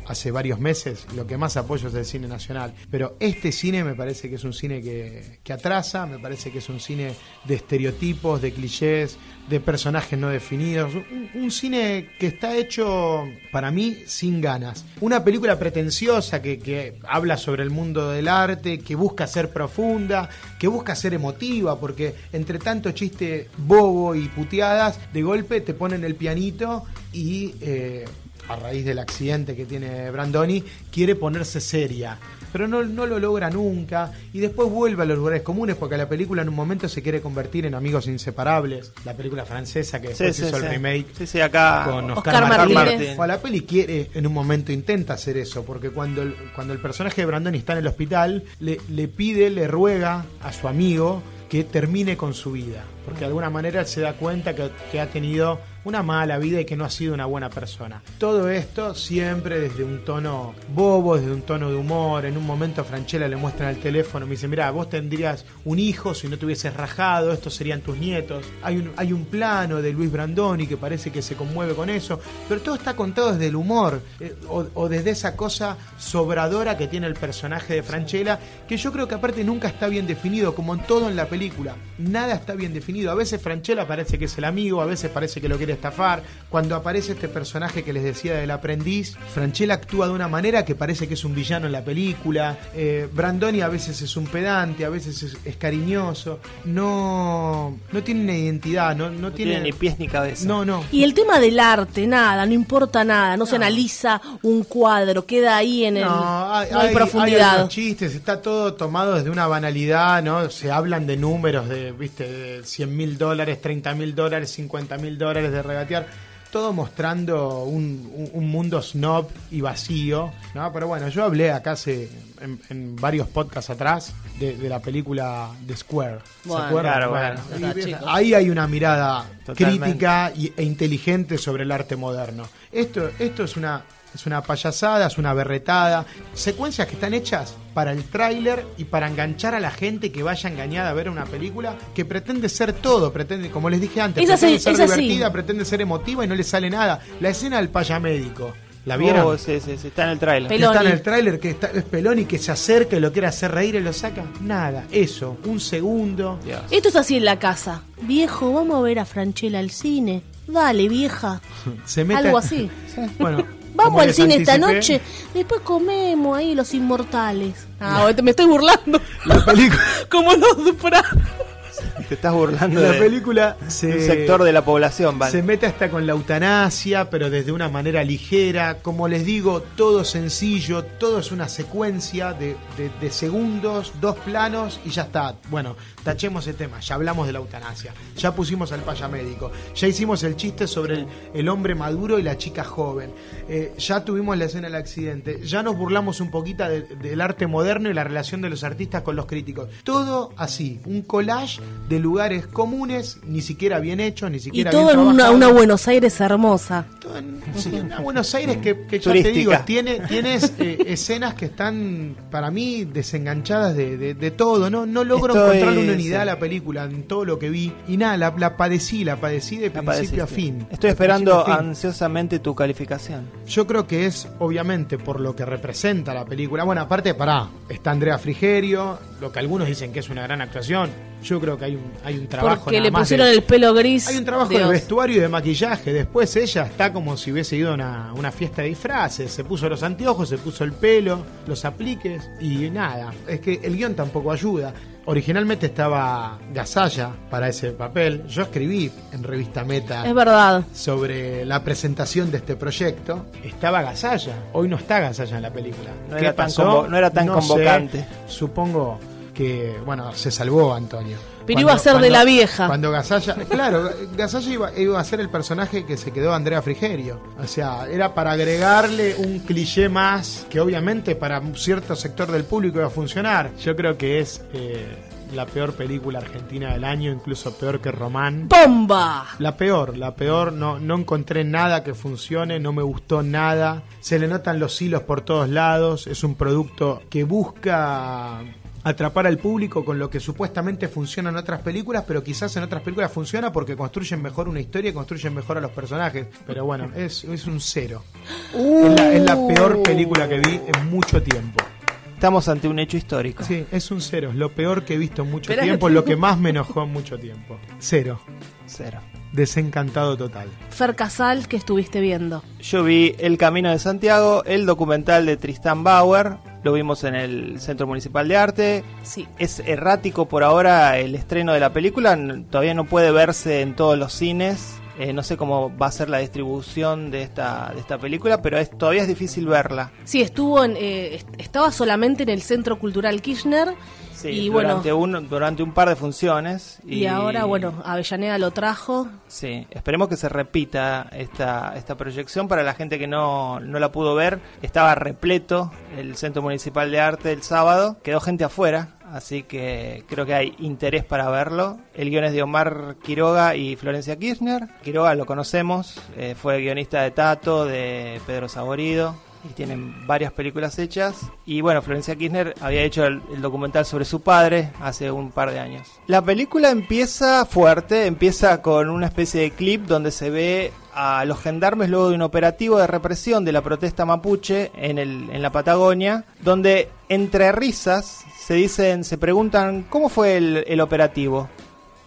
hace varios meses, lo que más apoyo es el cine nacional. Pero este cine me parece que es un cine que, que atrasa, me parece que es un cine de estereotipos, de clichés, de personajes no definidos. Un, cine que está hecho, para mí, sin ganas. Una película pretenciosa que, que habla sobre el mundo del arte, que busca ser profunda, que busca ser emotiva, porque entre tanto chiste bobo y puteadas, de golpe te ponen el pianito y... eh, a raíz del accidente que tiene Brandoni, quiere ponerse seria. Pero no, no lo logra nunca. Y después vuelve a los lugares comunes porque la película en un momento se quiere convertir en Amigos Inseparables. La película francesa que después Sí, sí, hizo el sí. remake Sí, sí, acá. con Oscar Oscar, Martínez. Martínez. O la peli quiere, en un momento intenta hacer eso, porque cuando el, cuando el personaje de Brandoni está en el hospital, le, le pide, le ruega a su amigo que termine con su vida. Porque de alguna manera él se da cuenta que, que ha tenido una mala vida y que no ha sido una buena persona. Todo esto siempre desde un tono bobo, desde un tono de humor. En un momento a Franchella le muestran el teléfono, me dice, mira, vos tendrías un hijo si no te hubieses rajado, estos serían tus nietos. Hay un, hay un plano de Luis Brandoni que parece que se conmueve con eso, pero todo está contado desde el humor eh, o, o desde esa cosa sobradora que tiene el personaje de Franchella, que yo creo que aparte nunca está bien definido, como en todo en la película. Nada está bien definido. A veces Franchella parece que es el amigo, a veces parece que lo quiere estafar. Cuando aparece este personaje que les decía del aprendiz, Franchella actúa de una manera que parece que es un villano en la película. Eh, Brandoni a veces es un pedante, a veces es, es cariñoso. No, no tiene una identidad, no, no, No tiene, tiene ni pies ni cabeza. No, no. Y el tema del arte, nada, no importa nada, no, se analiza un cuadro, queda ahí en el. No, hay, no hay hay- profundidad. hay chistes, está todo tomado desde una banalidad, ¿no? Se hablan de números de, viste, de 100 mil dólares, 30 mil dólares, 50 mil dólares de regatear. Todo mostrando un, un- un mundo snob y vacío, ¿no? Pero bueno, yo hablé acá hace, en, en varios podcasts atrás de, de la película The Square. ¿Se acuerdan? claro, Bueno, y- ahí hay una mirada Totalmente. crítica y- e inteligente sobre el arte moderno. Esto, esto es una es una payasada, es una berretada, secuencias que están hechas para el tráiler y para enganchar a la gente que vaya engañada a ver una película que pretende ser todo, pretende, como les dije antes, Es pretende así, ser es así. divertida, pretende ser emotiva y no le sale nada. La escena del payamédico, ¿la vieron? Oh, sí, sí, sí, está en el trailer. que Peloni. está en el tráiler, que está, es Peloni que se acerca y lo quiere hacer reír y lo saca. Nada, eso, un segundo. Dios. Esto es así en la casa. Viejo, vamos a ver a Franchella al cine. Dale, vieja. Se mete Algo así. Bueno, Vamos al cine esta noche. Después comemos ahí los inmortales. Ah, me estoy burlando. La película. Como los Duprat. Te estás burlando La de película un se, sector de la población, ¿vale? se mete hasta con la eutanasia, pero desde una manera ligera. Como les digo, todo sencillo, todo es una secuencia de, de- de segundos, dos planos y ya está. Bueno, tachemos el tema, ya hablamos de la eutanasia, ya pusimos al paya médico, ya hicimos el chiste sobre el, el hombre maduro y la chica joven, eh, ya tuvimos la escena del accidente, ya nos burlamos un poquito de- del arte moderno y la relación de los artistas con los críticos. Todo así, un collage de lugares comunes, ni siquiera bien hechos, ni Y siquiera todo bien en una, Buenos Aires hermosa. Todo en- sí, una Buenos Aires que, que ya te Turística. digo, tiene, tienes eh, escenas que están para mí desenganchadas de, de- de todo, ¿no? No logro Estoy- encontrarle una unidad a la película en todo lo que vi. Y nada, la, la padecí, la padecí de La principio a fin. Estoy esperando fin. ansiosamente tu calificación. Yo creo que es, obviamente, por lo que representa la película. Bueno, aparte, pará, está Andrea Frigerio, lo que algunos dicen que es una gran actuación. Yo creo que hay un, hay un trabajo. Porque le pusieron de- el pelo gris. Hay un trabajo de Dios. vestuario y de maquillaje. Después ella está como si hubiese ido a una, una fiesta de disfraces. Se puso los anteojos, se puso el pelo, los apliques y nada. Es que el guion tampoco ayuda. Originalmente estaba Gasalla para ese papel. Yo escribí en revista Meta Es verdad. sobre la presentación de este proyecto. Estaba Gasalla. Hoy no está Gasalla en la película. No ¿Qué era tan pasó? convo- no era tan convocante. Supongo que, bueno, se salvó Antonio. Pero iba a ser de la vieja. Cuando Gasalla, claro, Gasalla iba, iba a ser el personaje que se quedó Andrea Frigerio. O sea, era para agregarle un cliché más que obviamente para un cierto sector del público iba a funcionar. Yo creo que es eh, la peor película argentina del año, incluso peor que Román. ¡Bomba! La peor, la peor, no, no encontré nada que funcione, no me gustó nada. Se le notan los hilos por todos lados. Es un producto que busca atrapar al público con lo que supuestamente funciona en otras películas, pero quizás en otras películas funciona porque construyen mejor una historia y construyen mejor a los personajes. Pero bueno, es, es un cero. Es, la, es la peor película que vi en mucho tiempo. Estamos ante un hecho histórico. Sí, es un cero. Es lo peor que he visto en mucho tiempo, lo que más me enojó en mucho tiempo. Cero. Cero. Desencantado total. Fer Casal, que estuviste viendo. Yo vi El Camino de Santiago, el documental de Tristan Bauer, lo vimos en el Centro Municipal de Arte. Sí. Es errático por ahora el estreno de la película, todavía no puede verse en todos los cines. Eh, no sé cómo va a ser la distribución de esta, de esta película, pero es, todavía es difícil verla. Sí, estuvo en, eh, est- estaba solamente en el Centro Cultural Kirchner. Sí, y bueno, durante, un, durante un par de funciones. y, ahora, bueno, Avellaneda lo trajo. Sí, esperemos que se repita esta, esta proyección para la gente que no, no la pudo ver. Estaba repleto el Centro Municipal de Arte el sábado, quedó gente afuera, así que creo que hay interés para verlo. El guion es de Omar Quiroga y Florencia Kirchner. Quiroga lo conocemos, eh, fue guionista de Tato, de Pedro Saborido. Y tienen varias películas hechas. Y bueno, Florencia Kirchner había hecho el, documental sobre su padre hace un par de años. La película empieza fuerte, empieza con una especie de clip donde se ve a los gendarmes luego de un operativo de represión de la protesta mapuche en, el, en la Patagonia, donde entre risas se dicen, se preguntan cómo fue el operativo.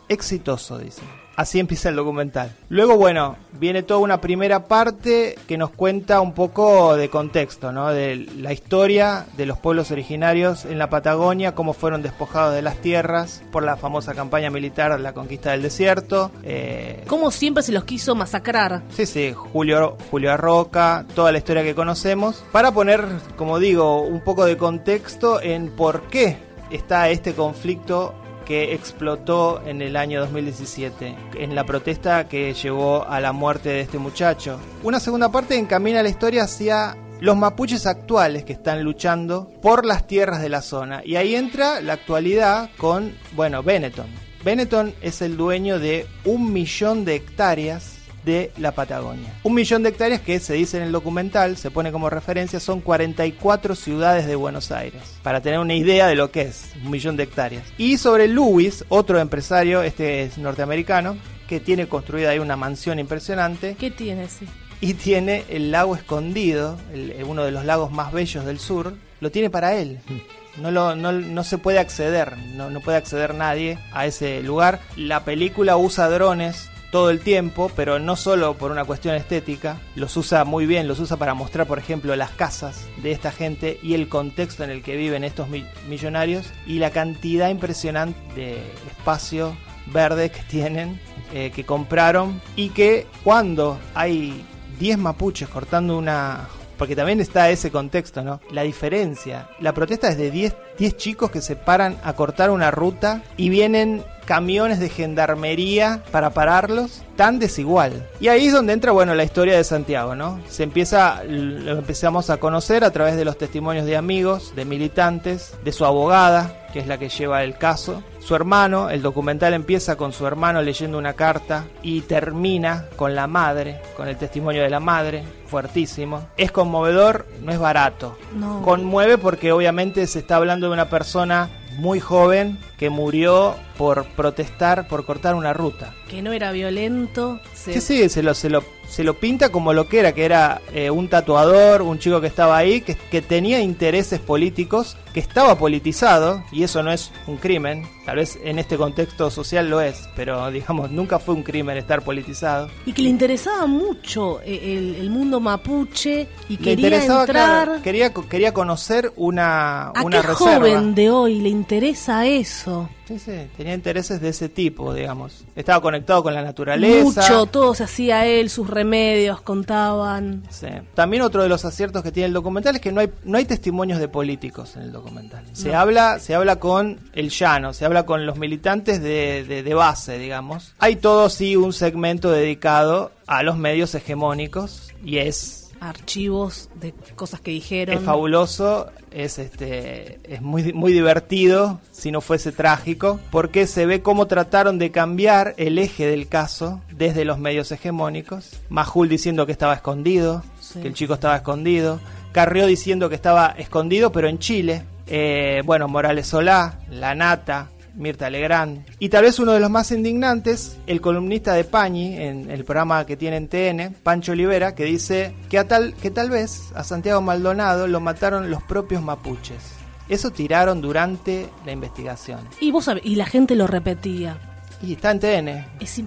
Exitoso, dicen. Así empieza el documental. Luego, bueno, viene toda una primera parte que nos cuenta un poco de contexto, ¿no? De la historia de los pueblos originarios en la Patagonia, cómo fueron despojados de las tierras por la famosa campaña militar La Conquista del Desierto. Eh, Como siempre se los quiso masacrar. Sí, sí, Julio, Julio Arroca, toda la historia que conocemos, para poner, como digo, un poco de contexto en por qué está este conflicto que explotó en el año 2017, en la protesta que llevó a la muerte de este muchacho. Una segunda parte encamina la historia hacia los mapuches actuales que están luchando por las tierras de la zona. Y ahí entra la actualidad con, bueno, Benetton. Benetton es el dueño de un millón de hectáreas de la Patagonia. Un millón de hectáreas que se dice en el documental, se pone como referencia, son 44 ciudades de Buenos Aires. Para tener una idea de lo que es un millón de hectáreas. Y sobre Lewis, otro empresario, este es norteamericano, que tiene construida ahí una mansión impresionante ¿Qué tiene? Sí. y tiene el lago escondido, el- uno de los lagos más bellos del sur, lo tiene para él. No, lo, no, no se puede acceder, no, no puede acceder nadie a ese lugar. La película usa drones todo el tiempo, pero no solo por una cuestión estética, los usa muy bien, los usa para mostrar, por ejemplo, las casas de esta gente y el contexto en el que viven estos mi- millonarios y la cantidad impresionante de espacio verdes que tienen, eh, que compraron y que cuando hay 10 mapuches cortando una... Porque también está ese contexto, ¿no? La diferencia. La protesta es de 10, 10 chicos que se paran a cortar una ruta y vienen camiones de gendarmería para pararlos, tan desigual. Y ahí es donde entra, bueno, la historia de Santiago, ¿no? Se empieza, lo empezamos a conocer a través de los testimonios de amigos, de militantes, de su abogada, que es la que lleva el caso. Su hermano, el documental empieza con su hermano leyendo una carta y termina con la madre, con el testimonio de la madre, fuertísimo. Es conmovedor, no es barato. No. Conmueve porque obviamente se está hablando de una persona muy joven que murió por protestar, por cortar una ruta. Que no era violento. se- Sí, sí, se lo, se lo, se lo pinta como lo que era, que era eh, un tatuador, un chico que estaba ahí, que, que tenía intereses políticos, que estaba politizado, y eso no es un crimen, tal vez en este contexto social lo es, pero digamos, nunca fue un crimen estar politizado. Y que le interesaba mucho eh, el, el mundo mapuche y Le quería entrar. claro, quería, quería conocer una, ¿A una qué reserva. joven de hoy le interesa eso? Sí, sí, tenía intereses de ese tipo, digamos. Estaba conectado con la naturaleza. Mucho, todo se hacía él, sus remedios contaban. Sí. También otro de los aciertos que tiene el documental es que no hay, no hay testimonios de políticos en el documental. Se No. habla, se habla con el llano, se habla con los militantes de, de- de base, digamos. Hay todo sí un segmento dedicado a los medios hegemónicos y es Archivos de cosas que dijeron. es fabuloso, es este es muy muy divertido si no fuese trágico, porque se ve cómo trataron de cambiar el eje del caso desde los medios hegemónicos. Majul diciendo que estaba escondido, Sí. que el chico estaba escondido. Carrió diciendo que estaba escondido, pero en Chile. Eh, bueno, Morales Solá, La Nata, Mirta Legrand. Y tal vez uno de los más indignantes, el columnista de Pañi, en el programa que tiene en TN, Pancho Olivera, que dice que, a tal, que tal vez a Santiago Maldonado lo mataron los propios mapuches. Eso tiraron durante la investigación. Y vos sabés, y la gente lo repetía. Y está en TN, Es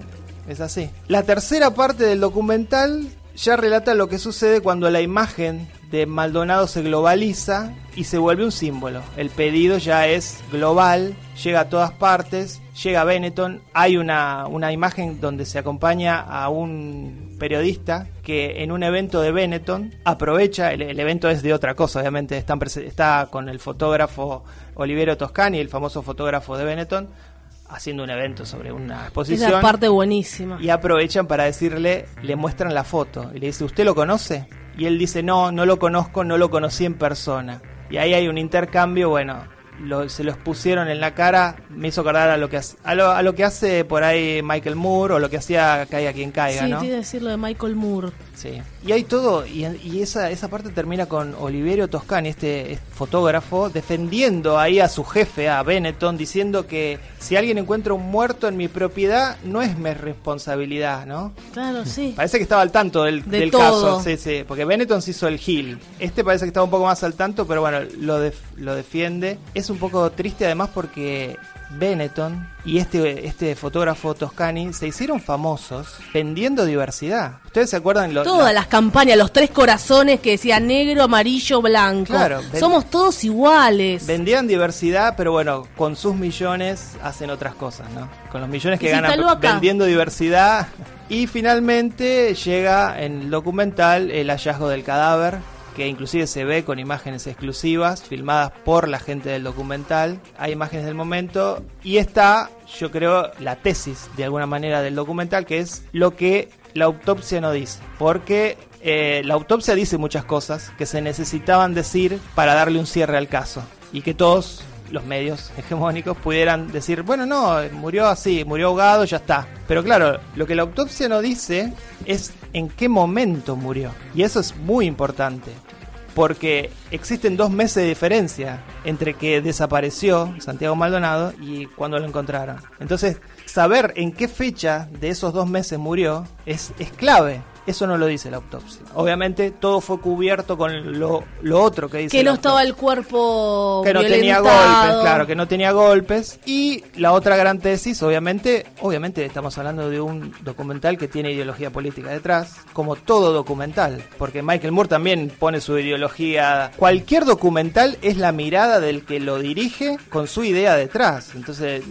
es así. La tercera parte del documental ya relata lo que sucede cuando la imagen de Maldonado se globaliza y se vuelve un símbolo. El pedido ya es global, llega a todas partes, llega a Benetton. Hay una, una imagen donde se acompaña a un periodista que en un evento de Benetton aprovecha, el, evento es de otra cosa, obviamente prese- está con el fotógrafo Olivero Toscani, el famoso fotógrafo de Benetton, haciendo un evento sobre una exposición esa parte buenísima. y aprovechan para decirle, le muestran la foto y le dice, ¿usted lo conoce? Y él dice, no, no lo conozco, no lo conocí en persona. Y ahí hay un intercambio, bueno, lo- se los pusieron en la cara, me hizo acordar a lo que hace, a lo, a lo que hace por ahí Michael Moore o lo que hacía Caiga quien caiga, sí, ¿no? a decir lo de Michael Moore. Sí. Y hay todo, y, y esa, esa parte termina con Oliverio Toscani, este, este fotógrafo, defendiendo ahí a su jefe, a Benetton, diciendo que si alguien encuentra un muerto en mi propiedad, no es mi responsabilidad, ¿no? Claro, sí. Parece que estaba al tanto del, De del caso, sí, sí, porque Benetton se hizo el Gil. Este parece que estaba un poco más al tanto, pero bueno, lo, def- lo defiende. Es un poco triste además porque Benetton y este, este fotógrafo Toscani se hicieron famosos vendiendo diversidad. ¿Ustedes se acuerdan? Lo, Todas la- las campañas, los tres corazones que decían negro, amarillo, blanco. Claro, ven- Somos todos iguales. Vendían diversidad, pero bueno, con sus millones hacen otras cosas, ¿no? Con los millones que ganan vendiendo diversidad. Y finalmente llega en el documental el hallazgo del cadáver, que inclusive se ve con imágenes exclusivas, filmadas por la gente del documental. Hay imágenes del momento y está, yo creo, la tesis de alguna manera del documental, que es lo que la autopsia no dice. Porque eh, la autopsia dice muchas cosas que se necesitaban decir para darle un cierre al caso. Y que todos los medios hegemónicos pudieran decir, bueno, no, murió así, murió ahogado, ya está. Pero claro, lo que la autopsia no dice es en qué momento murió. Y eso es muy importante. Porque existen dos meses de diferencia entre que desapareció Santiago Maldonado y cuando lo encontraron. Entonces, saber en qué fecha de esos dos meses murió es, es clave. Eso no lo dice la autopsia. Obviamente todo fue cubierto con lo, lo otro que dice que la no estaba el cuerpo que no tenía golpes, claro, que no tenía golpes. Y la otra gran tesis, obviamente, obviamente estamos hablando de un documental que tiene ideología política detrás, como todo documental, porque Michael Moore también pone su ideología. Cualquier documental es la mirada del que lo dirige con su idea detrás. Entonces,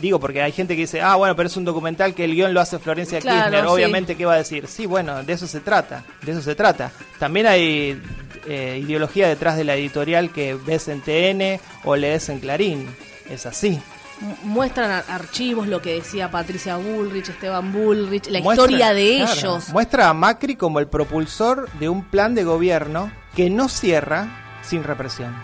digo porque hay gente que dice, ah, bueno, pero es un documental que el guion lo hace Florencia Claro, Kirchner, sí. obviamente, ¿qué va a decir? Sí, bueno, de eso se trata, de eso se trata. También hay eh, ideología detrás de la editorial que ves en TN o lees en Clarín, es así. mu- muestran ar- archivos, lo que decía Patricia Bullrich, Esteban Bullrich, la Muestra- historia de claro, ellos. Muestra a Macri como el propulsor de un plan de gobierno que no cierra sin represión.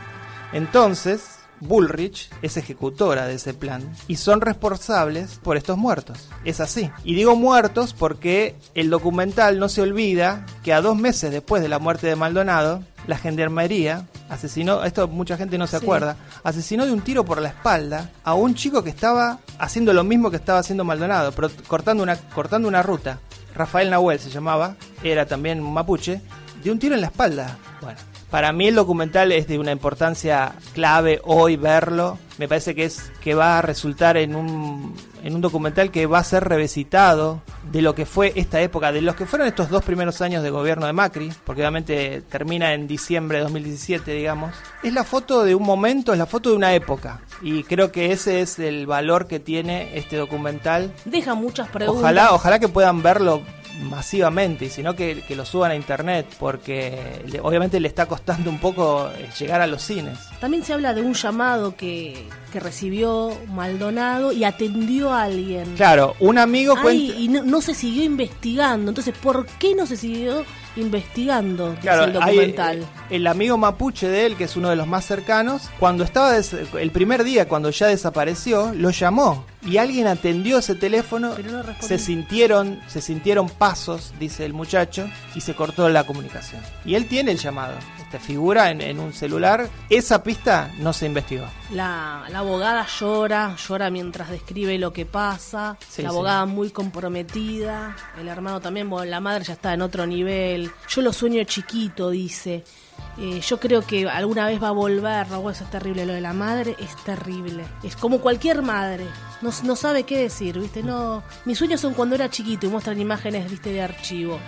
Entonces, Bullrich es ejecutora de ese plan y son responsables por estos muertos. Es así. Y digo muertos porque el documental no se olvida que a dos meses después de la muerte de Maldonado, la gendarmería asesinó, esto mucha gente no se Sí. acuerda, asesinó de un tiro por la espalda a un chico que estaba haciendo lo mismo que estaba haciendo Maldonado, pero cortando una, cortando una ruta. Rafael Nahuel se llamaba, era también un mapuche, de un tiro en la espalda. Bueno, para mí el documental es de una importancia clave hoy verlo. Me parece que es que va a resultar en un, en un documental que va a ser revisitado de lo que fue esta época, de los que fueron estos dos primeros años de gobierno de Macri, porque obviamente termina en diciembre de 2017, digamos. Es la foto de un momento, es la foto de una época. Y creo que ese es el valor que tiene este documental Deja muchas preguntas. Ojalá, ojalá que puedan verlo masivamente y si no que, que lo suban a internet porque le- obviamente le está costando un poco eh, llegar a los cines. También se habla de un llamado que, que recibió Maldonado y atendió a alguien. Claro, un amigo Ay, cuenta... y no, no se siguió investigando. Entonces, ¿por qué no se siguió investigando? Claro, el documental. eh, el amigo mapuche de él, que es uno de los más cercanos, cuando estaba des- el primer día, cuando ya desapareció, lo llamó y alguien atendió ese teléfono. Pero no se sintieron, se sintieron pasos, dice el muchacho, y se cortó la comunicación. Y él tiene el llamado. Esta figura en, en un celular. Esa pista no se investigó. La, la abogada llora, llora mientras describe lo que pasa. Sí, la sí. abogada muy comprometida. El hermano también, bueno, la madre ya está en otro nivel. Yo lo sueño chiquito, dice. Eh, yo creo que alguna vez va a volver. No, eso es terrible. Lo de la madre es terrible. Es como cualquier madre. No, no sabe qué decir, ¿viste? No. Mis sueños son cuando era chiquito y muestran imágenes, ¿viste? De archivo.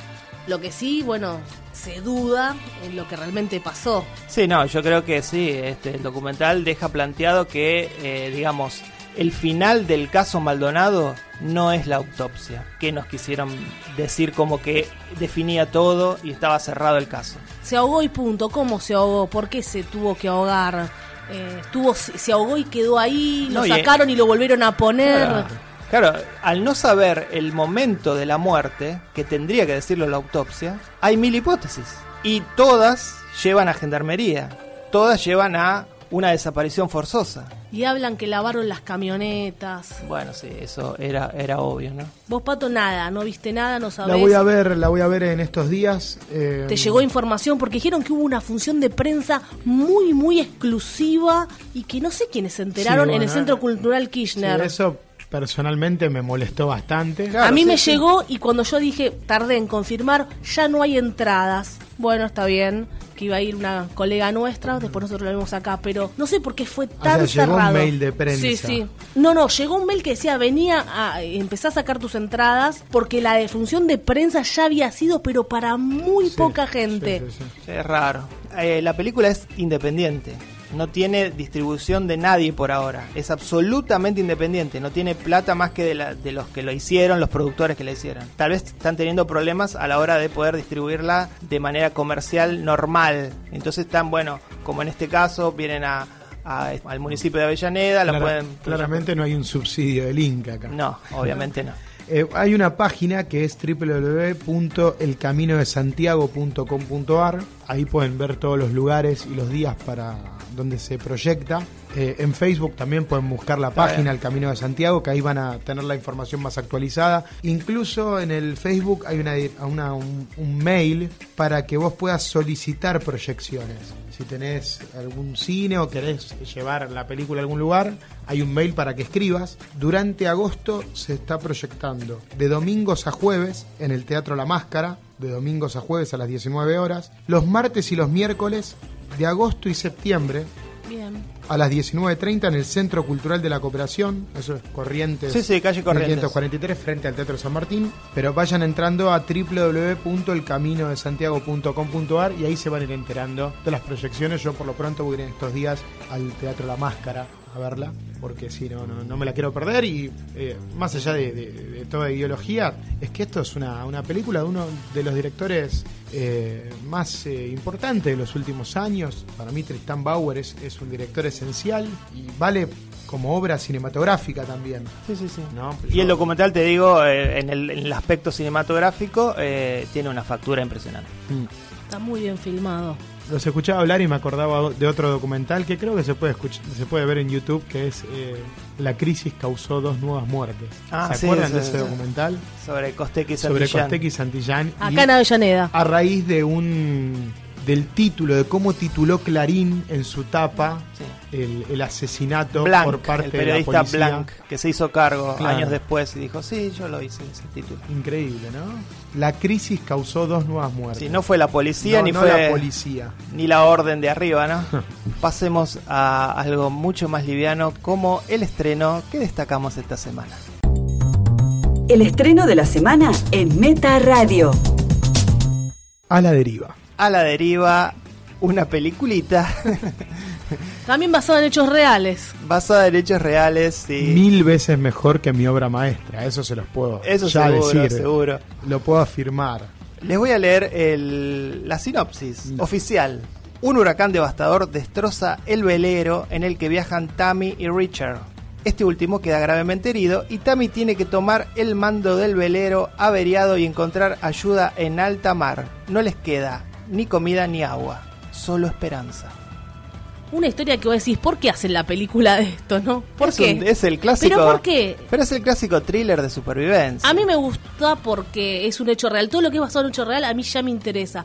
Lo que sí, bueno, se duda en lo que realmente pasó. Sí, no, yo creo que sí. Este, el documental deja planteado que, eh, digamos, el final del caso Maldonado no es la autopsia, que nos quisieron decir como que definía todo y estaba cerrado el caso. Se ahogó y punto. ¿Cómo se ahogó? ¿Por qué se tuvo que ahogar? Eh, estuvo, se ahogó y quedó ahí, lo No, y- sacaron y lo volvieron a poner. Claro. Claro, al no saber el momento de la muerte, que tendría que decirlo la autopsia, hay mil hipótesis. Y todas llevan a gendarmería. Todas llevan a una desaparición forzosa. Y hablan que lavaron las camionetas. Bueno, sí, eso era, era obvio, ¿no? Vos, Pato, nada, no viste nada, no sabés. La voy a ver, la voy a ver en estos días. eh, Te llegó información porque dijeron que hubo una función de prensa muy, muy exclusiva y que no sé quiénes se enteraron Sí, en el Centro eh, Cultural sí, Kirchner. eso personalmente me molestó bastante. Claro, a mí sí, me sí. llegó y cuando yo dije, tardé en confirmar, ya no hay entradas. Bueno, está bien, que iba a ir una colega nuestra, después nosotros la vimos acá, pero no sé por qué fue tan sea, llegó un cerrado. mail de prensa. Sí, sí. No, no, llegó un mail que decía, venía a empezar a sacar tus entradas porque la función de prensa ya había sido, pero para muy Sí, poca sí, gente. sí, sí. Es raro. Eh, la película es independiente. No tiene distribución de nadie por ahora. Es absolutamente independiente. No tiene plata más que de, la- de los que lo hicieron, los productores que la hicieron. Tal vez están teniendo problemas a la hora de poder distribuirla de manera comercial normal. Entonces están, bueno, como en este caso, vienen a, a- al municipio de Avellaneda, la pueden... claramente no hay un subsidio del Inca acá. No, obviamente no. Eh, hay una página que es www.elcaminodesantiago.com.ar. Ahí pueden ver todos los lugares y los días para donde se proyecta. Eh, en Facebook también pueden buscar la página. El Camino de Santiago, que ahí van a tener la información más actualizada. Incluso en el Facebook hay una, una- un, un mail para que vos puedas solicitar proyecciones. Si tenés algún cine o querés llevar la película a algún lugar, hay un mail para que escribas. Durante agosto se está proyectando de domingos a jueves en el Teatro La Máscara, de domingos a jueves a las 19 horas. Los martes y los miércoles de agosto y septiembre Bien. A las 19.30 en el Centro Cultural de la Cooperación, eso es Corrientes. Sí, sí, calle Corrientes. 543 frente al Teatro San Martín, pero vayan entrando a www.elcaminodesantiago.com.ar y ahí se van a ir enterando de las proyecciones. Yo por lo pronto voy a ir en estos días al Teatro La Máscara a verla, porque sí, no, no, no me la quiero perder. Y eh, más allá de, de- de toda ideología, es que esto es una, una película de uno de los directores eh, más eh, importantes de los últimos años. Para mí, Tristan Bauer es, es un director esencial y vale como obra cinematográfica también. Sí, sí, sí. ¿no? Y el documental, te digo, eh, en, el, en el aspecto cinematográfico, eh, tiene una factura impresionante. Mm. Está muy bien filmado. Los escuchaba hablar y me acordaba de otro documental que creo que se puede escuch- se puede ver en YouTube, que es eh, La crisis causó dos nuevas muertes. Ah, ¿Se sí, acuerdan sí, de ese sí. documental? Sobre Costec y Sobre Santillán. Costec y Santillán. y Acá en Avellaneda. a raíz de un del título, de cómo tituló Clarín en su tapa Sí. el, el asesinato Blanc, por parte el de la periodista policía. Blanc, que se hizo cargo Claro. años después y dijo, sí, yo lo hice, ese título. Increíble, ¿no? La crisis causó dos nuevas muertes. Sí, no fue la policía No, ni no fue la policía. ni la orden de arriba, ¿no? Pasemos a algo mucho más liviano como el estreno que destacamos esta semana. El estreno de la semana en Meta Radio. A la deriva. A la deriva, una peliculita También basado en hechos reales. basada en hechos reales, sí. Mil veces mejor que mi obra maestra, eso se los puedo Eso ya seguro, decir. seguro. Lo puedo afirmar. Les voy a leer el- la sinopsis oficial. Un huracán devastador destroza el velero en el que viajan Tammy y Richard. Este último queda gravemente herido y Tammy tiene que tomar el mando del velero averiado y encontrar ayuda en alta mar. No les queda ni comida ni agua, solo esperanza. Una historia que vos decís, ¿por qué hacen la película de esto, no? ¿Por es, qué? un- es el clásico. ¿Pero por qué? Pero es el clásico thriller de supervivencia. A mí me gusta porque es un hecho real. Todo lo que es basado en un hecho real a mí ya me interesa.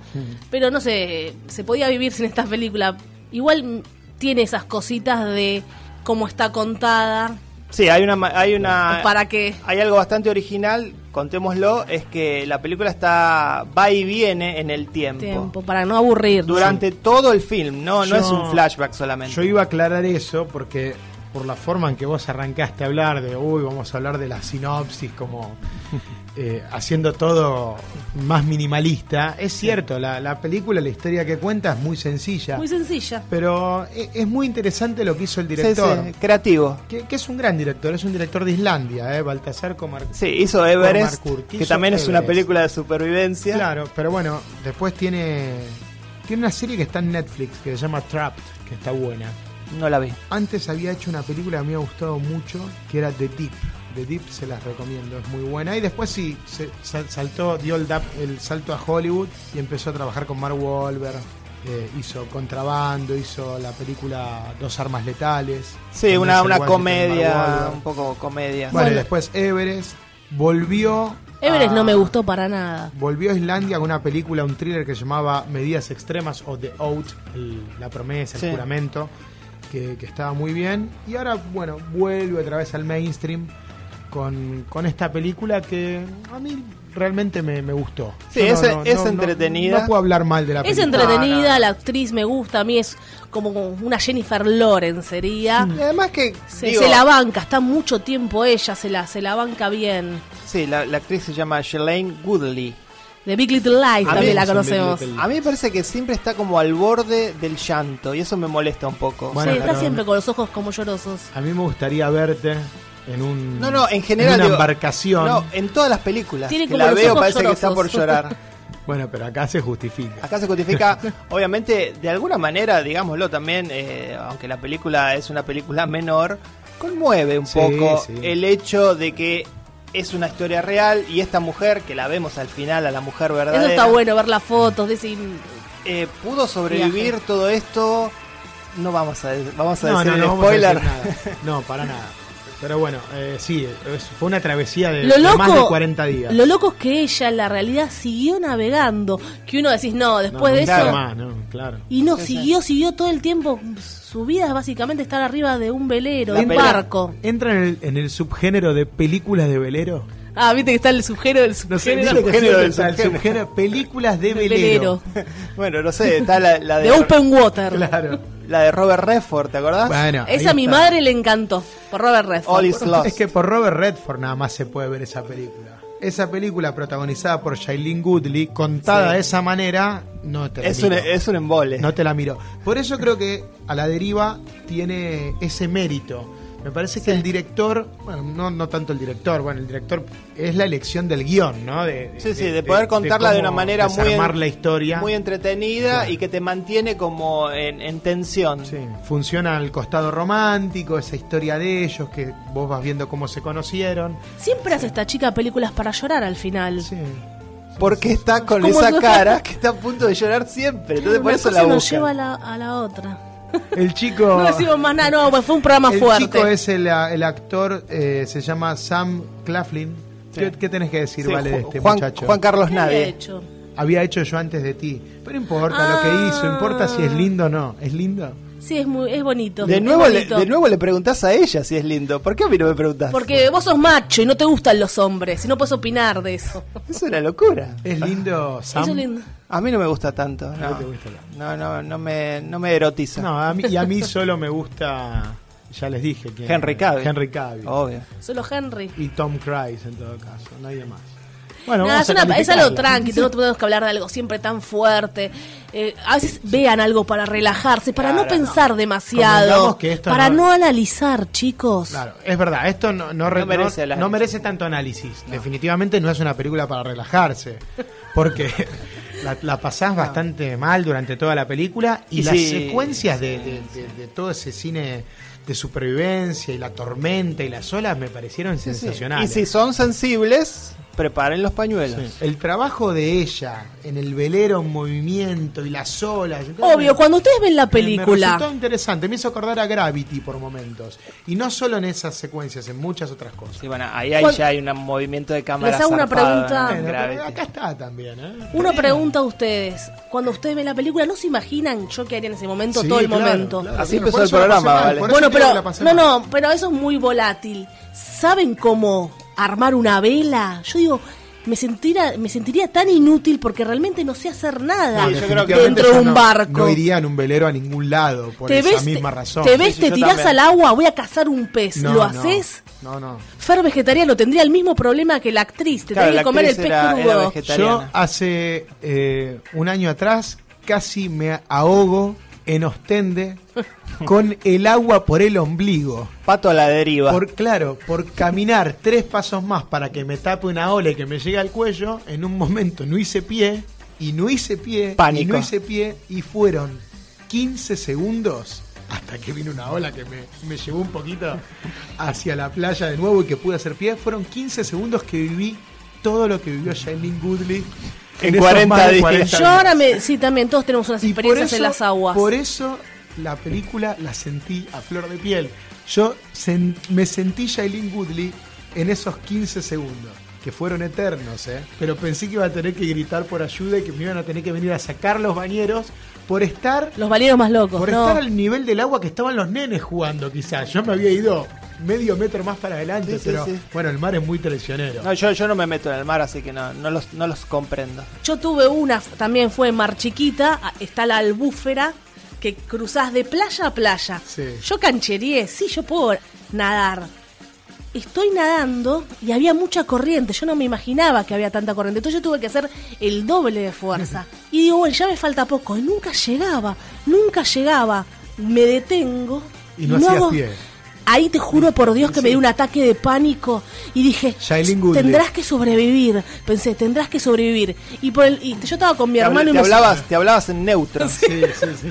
Pero no sé, se podía vivir sin esta película. Igual tiene esas cositas de cómo está contada. Sí, hay una, hay una, ¿Para qué? Hay algo bastante original, contémoslo, es que la película está va y viene en el tiempo. Tiempo, para no aburrir. Durante todo el film, no, no es un flashback solamente. Yo iba a aclarar eso porque por la forma en que vos arrancaste a hablar de, uy, vamos a hablar de la sinopsis, como eh, haciendo todo más minimalista, es cierto, la, la película, la historia que cuenta es muy sencilla, Muy sencilla. pero e- es, muy interesante lo que hizo el director, sí, creativo. Que, que es un gran director, es un director de Islandia, ¿eh? Baltasar Comar. Sí, hizo Everest, que hizo también es una película de supervivencia. Claro, pero bueno, después tiene, tiene una serie que está en Netflix que se llama Trapped, que está buena. No la vi. Antes había hecho una película que me ha gustado mucho, que era The Deep. The Deep se las recomiendo, es muy buena. Y después sí, se sal- saltó, dio el, dap- el salto a Hollywood y empezó a trabajar con Mark Wahlberg. eh, hizo Contrabando, hizo la película Dos Armas Letales. Sí, una, una comedia, un poco comedia. Bueno, después Everest volvió. Everest a- no me gustó para nada. Volvió a Islandia con una película, un thriller que se llamaba Medidas Extremas o The Oath, el- la promesa, el juramento, que, que estaba muy bien. Y ahora, bueno, vuelve otra vez al mainstream con, con esta película que a mí realmente me, me gustó. Sí, es- es entretenida. No, puedo hablar mal de la Es película. entretenida, No, no. la actriz me gusta, a mí es como una Jennifer Lawrence sería. Y además que Se, digo, se la banca, está mucho tiempo ella, se la, se la banca bien. sí, la, la actriz se llama Shalane Woodley. De Big Little Lies también la conocemos. A mí me parece que siempre está como al borde del llanto y eso me molesta un poco. Bueno, sí, está siempre con los ojos como llorosos. A mí me gustaría verte en un No, no, en general. una digo, embarcación. No, en todas las películas. Tiene que la veo parece que está por llorosos. llorar. Bueno, pero acá se justifica. Acá se justifica, obviamente, de alguna manera, digámoslo también, eh, aunque la película es una película menor, conmueve un Sí, poco sí. el hecho de que es una historia real y esta mujer, que la vemos al final, a la mujer verdadera, Eso está bueno, ver las fotos, decir, eh, pudo sobrevivir Viaje. todo esto. No vamos a, vamos a No, decir no, a spoiler. decir nada. No, para nada. Pero bueno, eh, sí, es- fue una travesía de, Lo de loco, más de 40 días. Lo loco es que ella en la realidad siguió navegando. Que uno decís, no, No, después de eso. más, no, claro. Y no, Sí, sí. siguió, siguió todo el tiempo. Su vida es básicamente estar arriba de un velero, La de un barco. ¿Entra en el, en el subgénero de películas de velero? Ah, viste que está el subgénero del No sé, subgénero. subgénero del está el subgénero. subgénero, películas de velero. bueno, no sé, está la, la de, De Open Water. Claro. La de Robert Redford, ¿te acordás? Bueno, Esa a mi madre le encantó. Por Robert Redford. All is lost. Es que por Robert Redford nada más se puede ver esa película. esa película protagonizada por Shailene Goodley, contada Sí. de esa manera, no te la Es un, miro. es un embole. No te la miro. Por eso creo que a la deriva tiene ese mérito. Me parece que Sí. el director, bueno, no, no tanto el director, bueno, el director es la elección del guion, ¿no? De, Sí, sí, de, poder contarla de, una manera muy, en- la historia. muy entretenida Claro. y que te mantiene como en, en tensión. Sí, funciona el costado romántico, esa historia de ellos, que vos vas viendo cómo se conocieron. Siempre hace esta chica películas para llorar al final. Sí. Porque está con ¿Cómo esa cara que está a punto de llorar siempre. Entonces por Una eso la nos busca. lleva a la, a la otra. El chico... No decimos más nada, no, pues fue un programa el fuerte. chico es el, el actor, eh, se llama Sam Claflin. ¿Qué, qué tenés que decir, Sí, vale, de este Juan, muchacho? Juan Carlos ¿Qué había Nadie. hecho? Había hecho yo antes de ti. Pero importa lo que Ah. hizo, importa si es lindo o no. ¿Es lindo? Sí, es muy, es bonito. De es nuevo, le, de nuevo le preguntás a ella si es lindo. ¿Por qué a mí no me preguntás? Porque vos sos macho y no te gustan los hombres y no puedes opinar de eso. Es una locura. ¿Es lindo Sam? Es lindo. A mí no me gusta tanto. No, No te gusta tanto. no, no, no me, no me erotiza. No, a mí, y a mí solo me gusta, ya les dije que Henry Cavill. Henry Cavill. Obvio. Solo Henry. Y Tom Cruise en todo caso, nadie más. Bueno, Nada, vamos es, a una, es algo tranqui, no tenemos que hablar de algo siempre tan fuerte. Eh, a veces vean algo para relajarse, para no pensar demasiado, Convengamos que esto para no- no, analizar, chicos. Claro, es verdad, esto no, no, re- No merece no- el no análisis. merece tanto análisis. Definitivamente no es una película para relajarse. Porque la, la pasás bastante mal durante toda la película y, Y las sí, secuencias de, de- de- de todo ese cine de supervivencia y la tormenta y las olas me parecieron Sí, sí. sensacionales. Y si son sensibles, preparen los pañuelos. Sí. El trabajo de ella en el velero en movimiento y las olas. Obvio, cuando ustedes ven la Me película, resultó interesante, me hizo acordar a Gravity por momentos. Y no solo en esas secuencias, en muchas otras cosas. Sí, bueno, ahí, ahí ya hay un movimiento de cámara. Les hago una pregunta. acá está también, ¿eh? una pregunta a ustedes. Cuando ustedes ven la película, ¿no se imaginan yo qué haría en ese momento, Sí, todo el claro, momento? claro. Así Bueno, empezó el programa, mal, vale. Bueno, pero que no, no, pero eso es muy volátil. ¿Saben cómo armar una vela? Yo digo, me sentiría, me sentiría tan inútil porque realmente no sé hacer nada No, yo creo que dentro de un no- barco. No iría en un velero a ningún lado por te esa ves, misma te- razón. te ves, Sí, te tirás también. al agua, voy a cazar un pez. No, ¿Lo no, haces? No, no. Fer vegetariano tendría el mismo problema que la actriz. Te Claro, tenés que comer el pez era- crudo. Yo hace eh, un año atrás casi me ahogo en Ostende con el agua por el ombligo. Pato a la deriva. Por, claro, por caminar tres pasos más para que me tape una ola y que me llegue al cuello, en un momento no hice pie, y no hice pie, Pánico. y no hice pie, y fueron 15 segundos hasta que vino una ola que me, me llevó un poquito hacia la playa de nuevo y que pude hacer pie. Fueron 15 segundos que viví todo lo que vivió Shailene Goodley En esos 40 más de días. 40 Yo ahora me, sí, también todos tenemos unas y experiencias eso, en las aguas. Por eso la película la sentí a flor de piel. Yo sen- me sentí Shailene Woodley en esos 15 segundos, que fueron eternos, ¿eh? Pero pensé que iba a tener que gritar por ayuda y que me iban a tener que venir a sacar los bañeros por estar, Los balleros más locos. por no. estar al nivel del agua que estaban los nenes jugando, quizás. Yo me había ido medio metro más para adelante, Sí, pero sí. bueno, el mar es muy traicionero. No, yo, yo no me meto en el mar, así que no, no, los, no los comprendo. Yo tuve una, también fue en Mar Chiquita, a- está la albúfera, que cruzás de playa a playa. Sí. Yo cancheríe, sí, yo puedo nadar. Estoy nadando y había mucha corriente, yo no me imaginaba que había tanta corriente, entonces yo tuve que hacer el doble de fuerza. Y digo, bueno, ya me falta poco, y nunca llegaba, nunca llegaba. Me detengo Y no hacías hago- pie. Ahí te juro por Dios que me dio un ataque de pánico y dije, tendrás que sobrevivir. Pensé, tendrás que sobrevivir. Y por el, y yo estaba con mi Te, hermano y te me hablabas, te hablabas en neutro. Sí, sí, sí.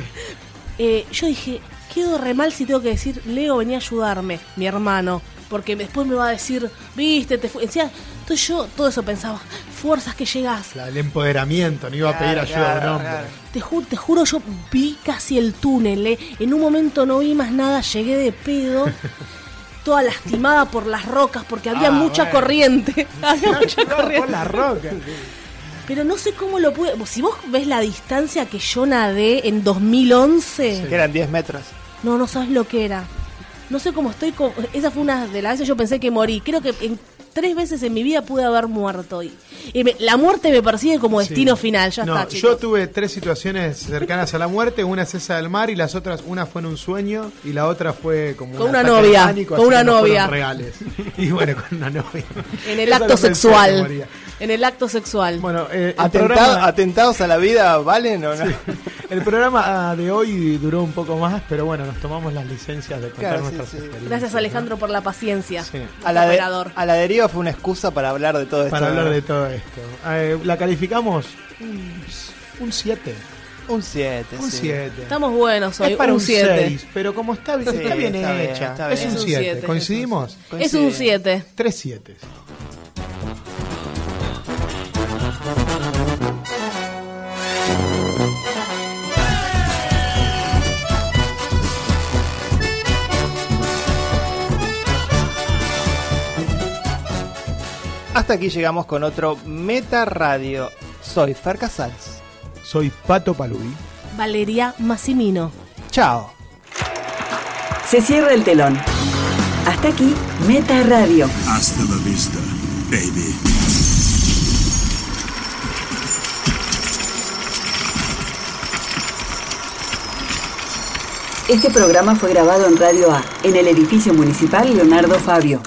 eh, yo dije, quedo re mal si tengo que decir, Leo, venía a ayudarme, mi hermano. Porque después me va a decir, viste, te fue. Decía, entonces yo todo eso pensaba, fuerzas que llegás. La- el empoderamiento, no iba a pedir Claro, ayuda a un claro, hombre. claro. Te, ju- te juro, yo vi casi el túnel. eh. En un momento no vi más nada, llegué de pedo. Toda lastimada por las rocas porque había Ah, mucha bueno. corriente. había mucha No, corriente. por la roca. Pero no sé cómo lo pude. Si vos ves la distancia que yo nadé en 2011, Que eran 10 metros. no, no sabes lo que era. No sé cómo estoy. co- Esa fue una de las veces yo pensé que morí. Creo que en tres veces en mi vida pude haber muerto. Y, y me- la muerte me persigue como destino Sí. final, ya No, está, chicos. yo tuve tres situaciones cercanas a la muerte. Una es esa del mar y las otras, una fue en un sueño y la otra fue como Con un una novia, pánico, con una novia. reales. Y bueno, con una novia. En el acto sexual. En el acto sexual. Bueno, eh, el, Atentado- programa, ¿Atentados a la vida valen o no? el programa ah, de hoy duró un poco más, pero bueno, nos tomamos las licencias de contar Claro, nuestras sí. experiencias. Gracias ¿no? Alejandro por la paciencia. Sí. A la, de- a la deriva fue una excusa para hablar de todo esto. Para hablar de todo esto. Eh, la calificamos un 7. Un 7. Un 7. Estamos buenos hoy, Es para un un 7. 6, pero como está, Sí, está bien está bien, hecha. está es bien. un Es un 7. siete. ¿Coincidimos? Es un 7. 3 7. Hasta aquí llegamos con otro Meta Radio. Soy Fer Casals. Soy Pato Paludi. Valeria Massimino. Chao. Se cierra el telón. Hasta aquí, Meta Radio. Hasta la vista, baby. Este programa fue grabado en Radio A, en el edificio municipal Leonardo Fabio.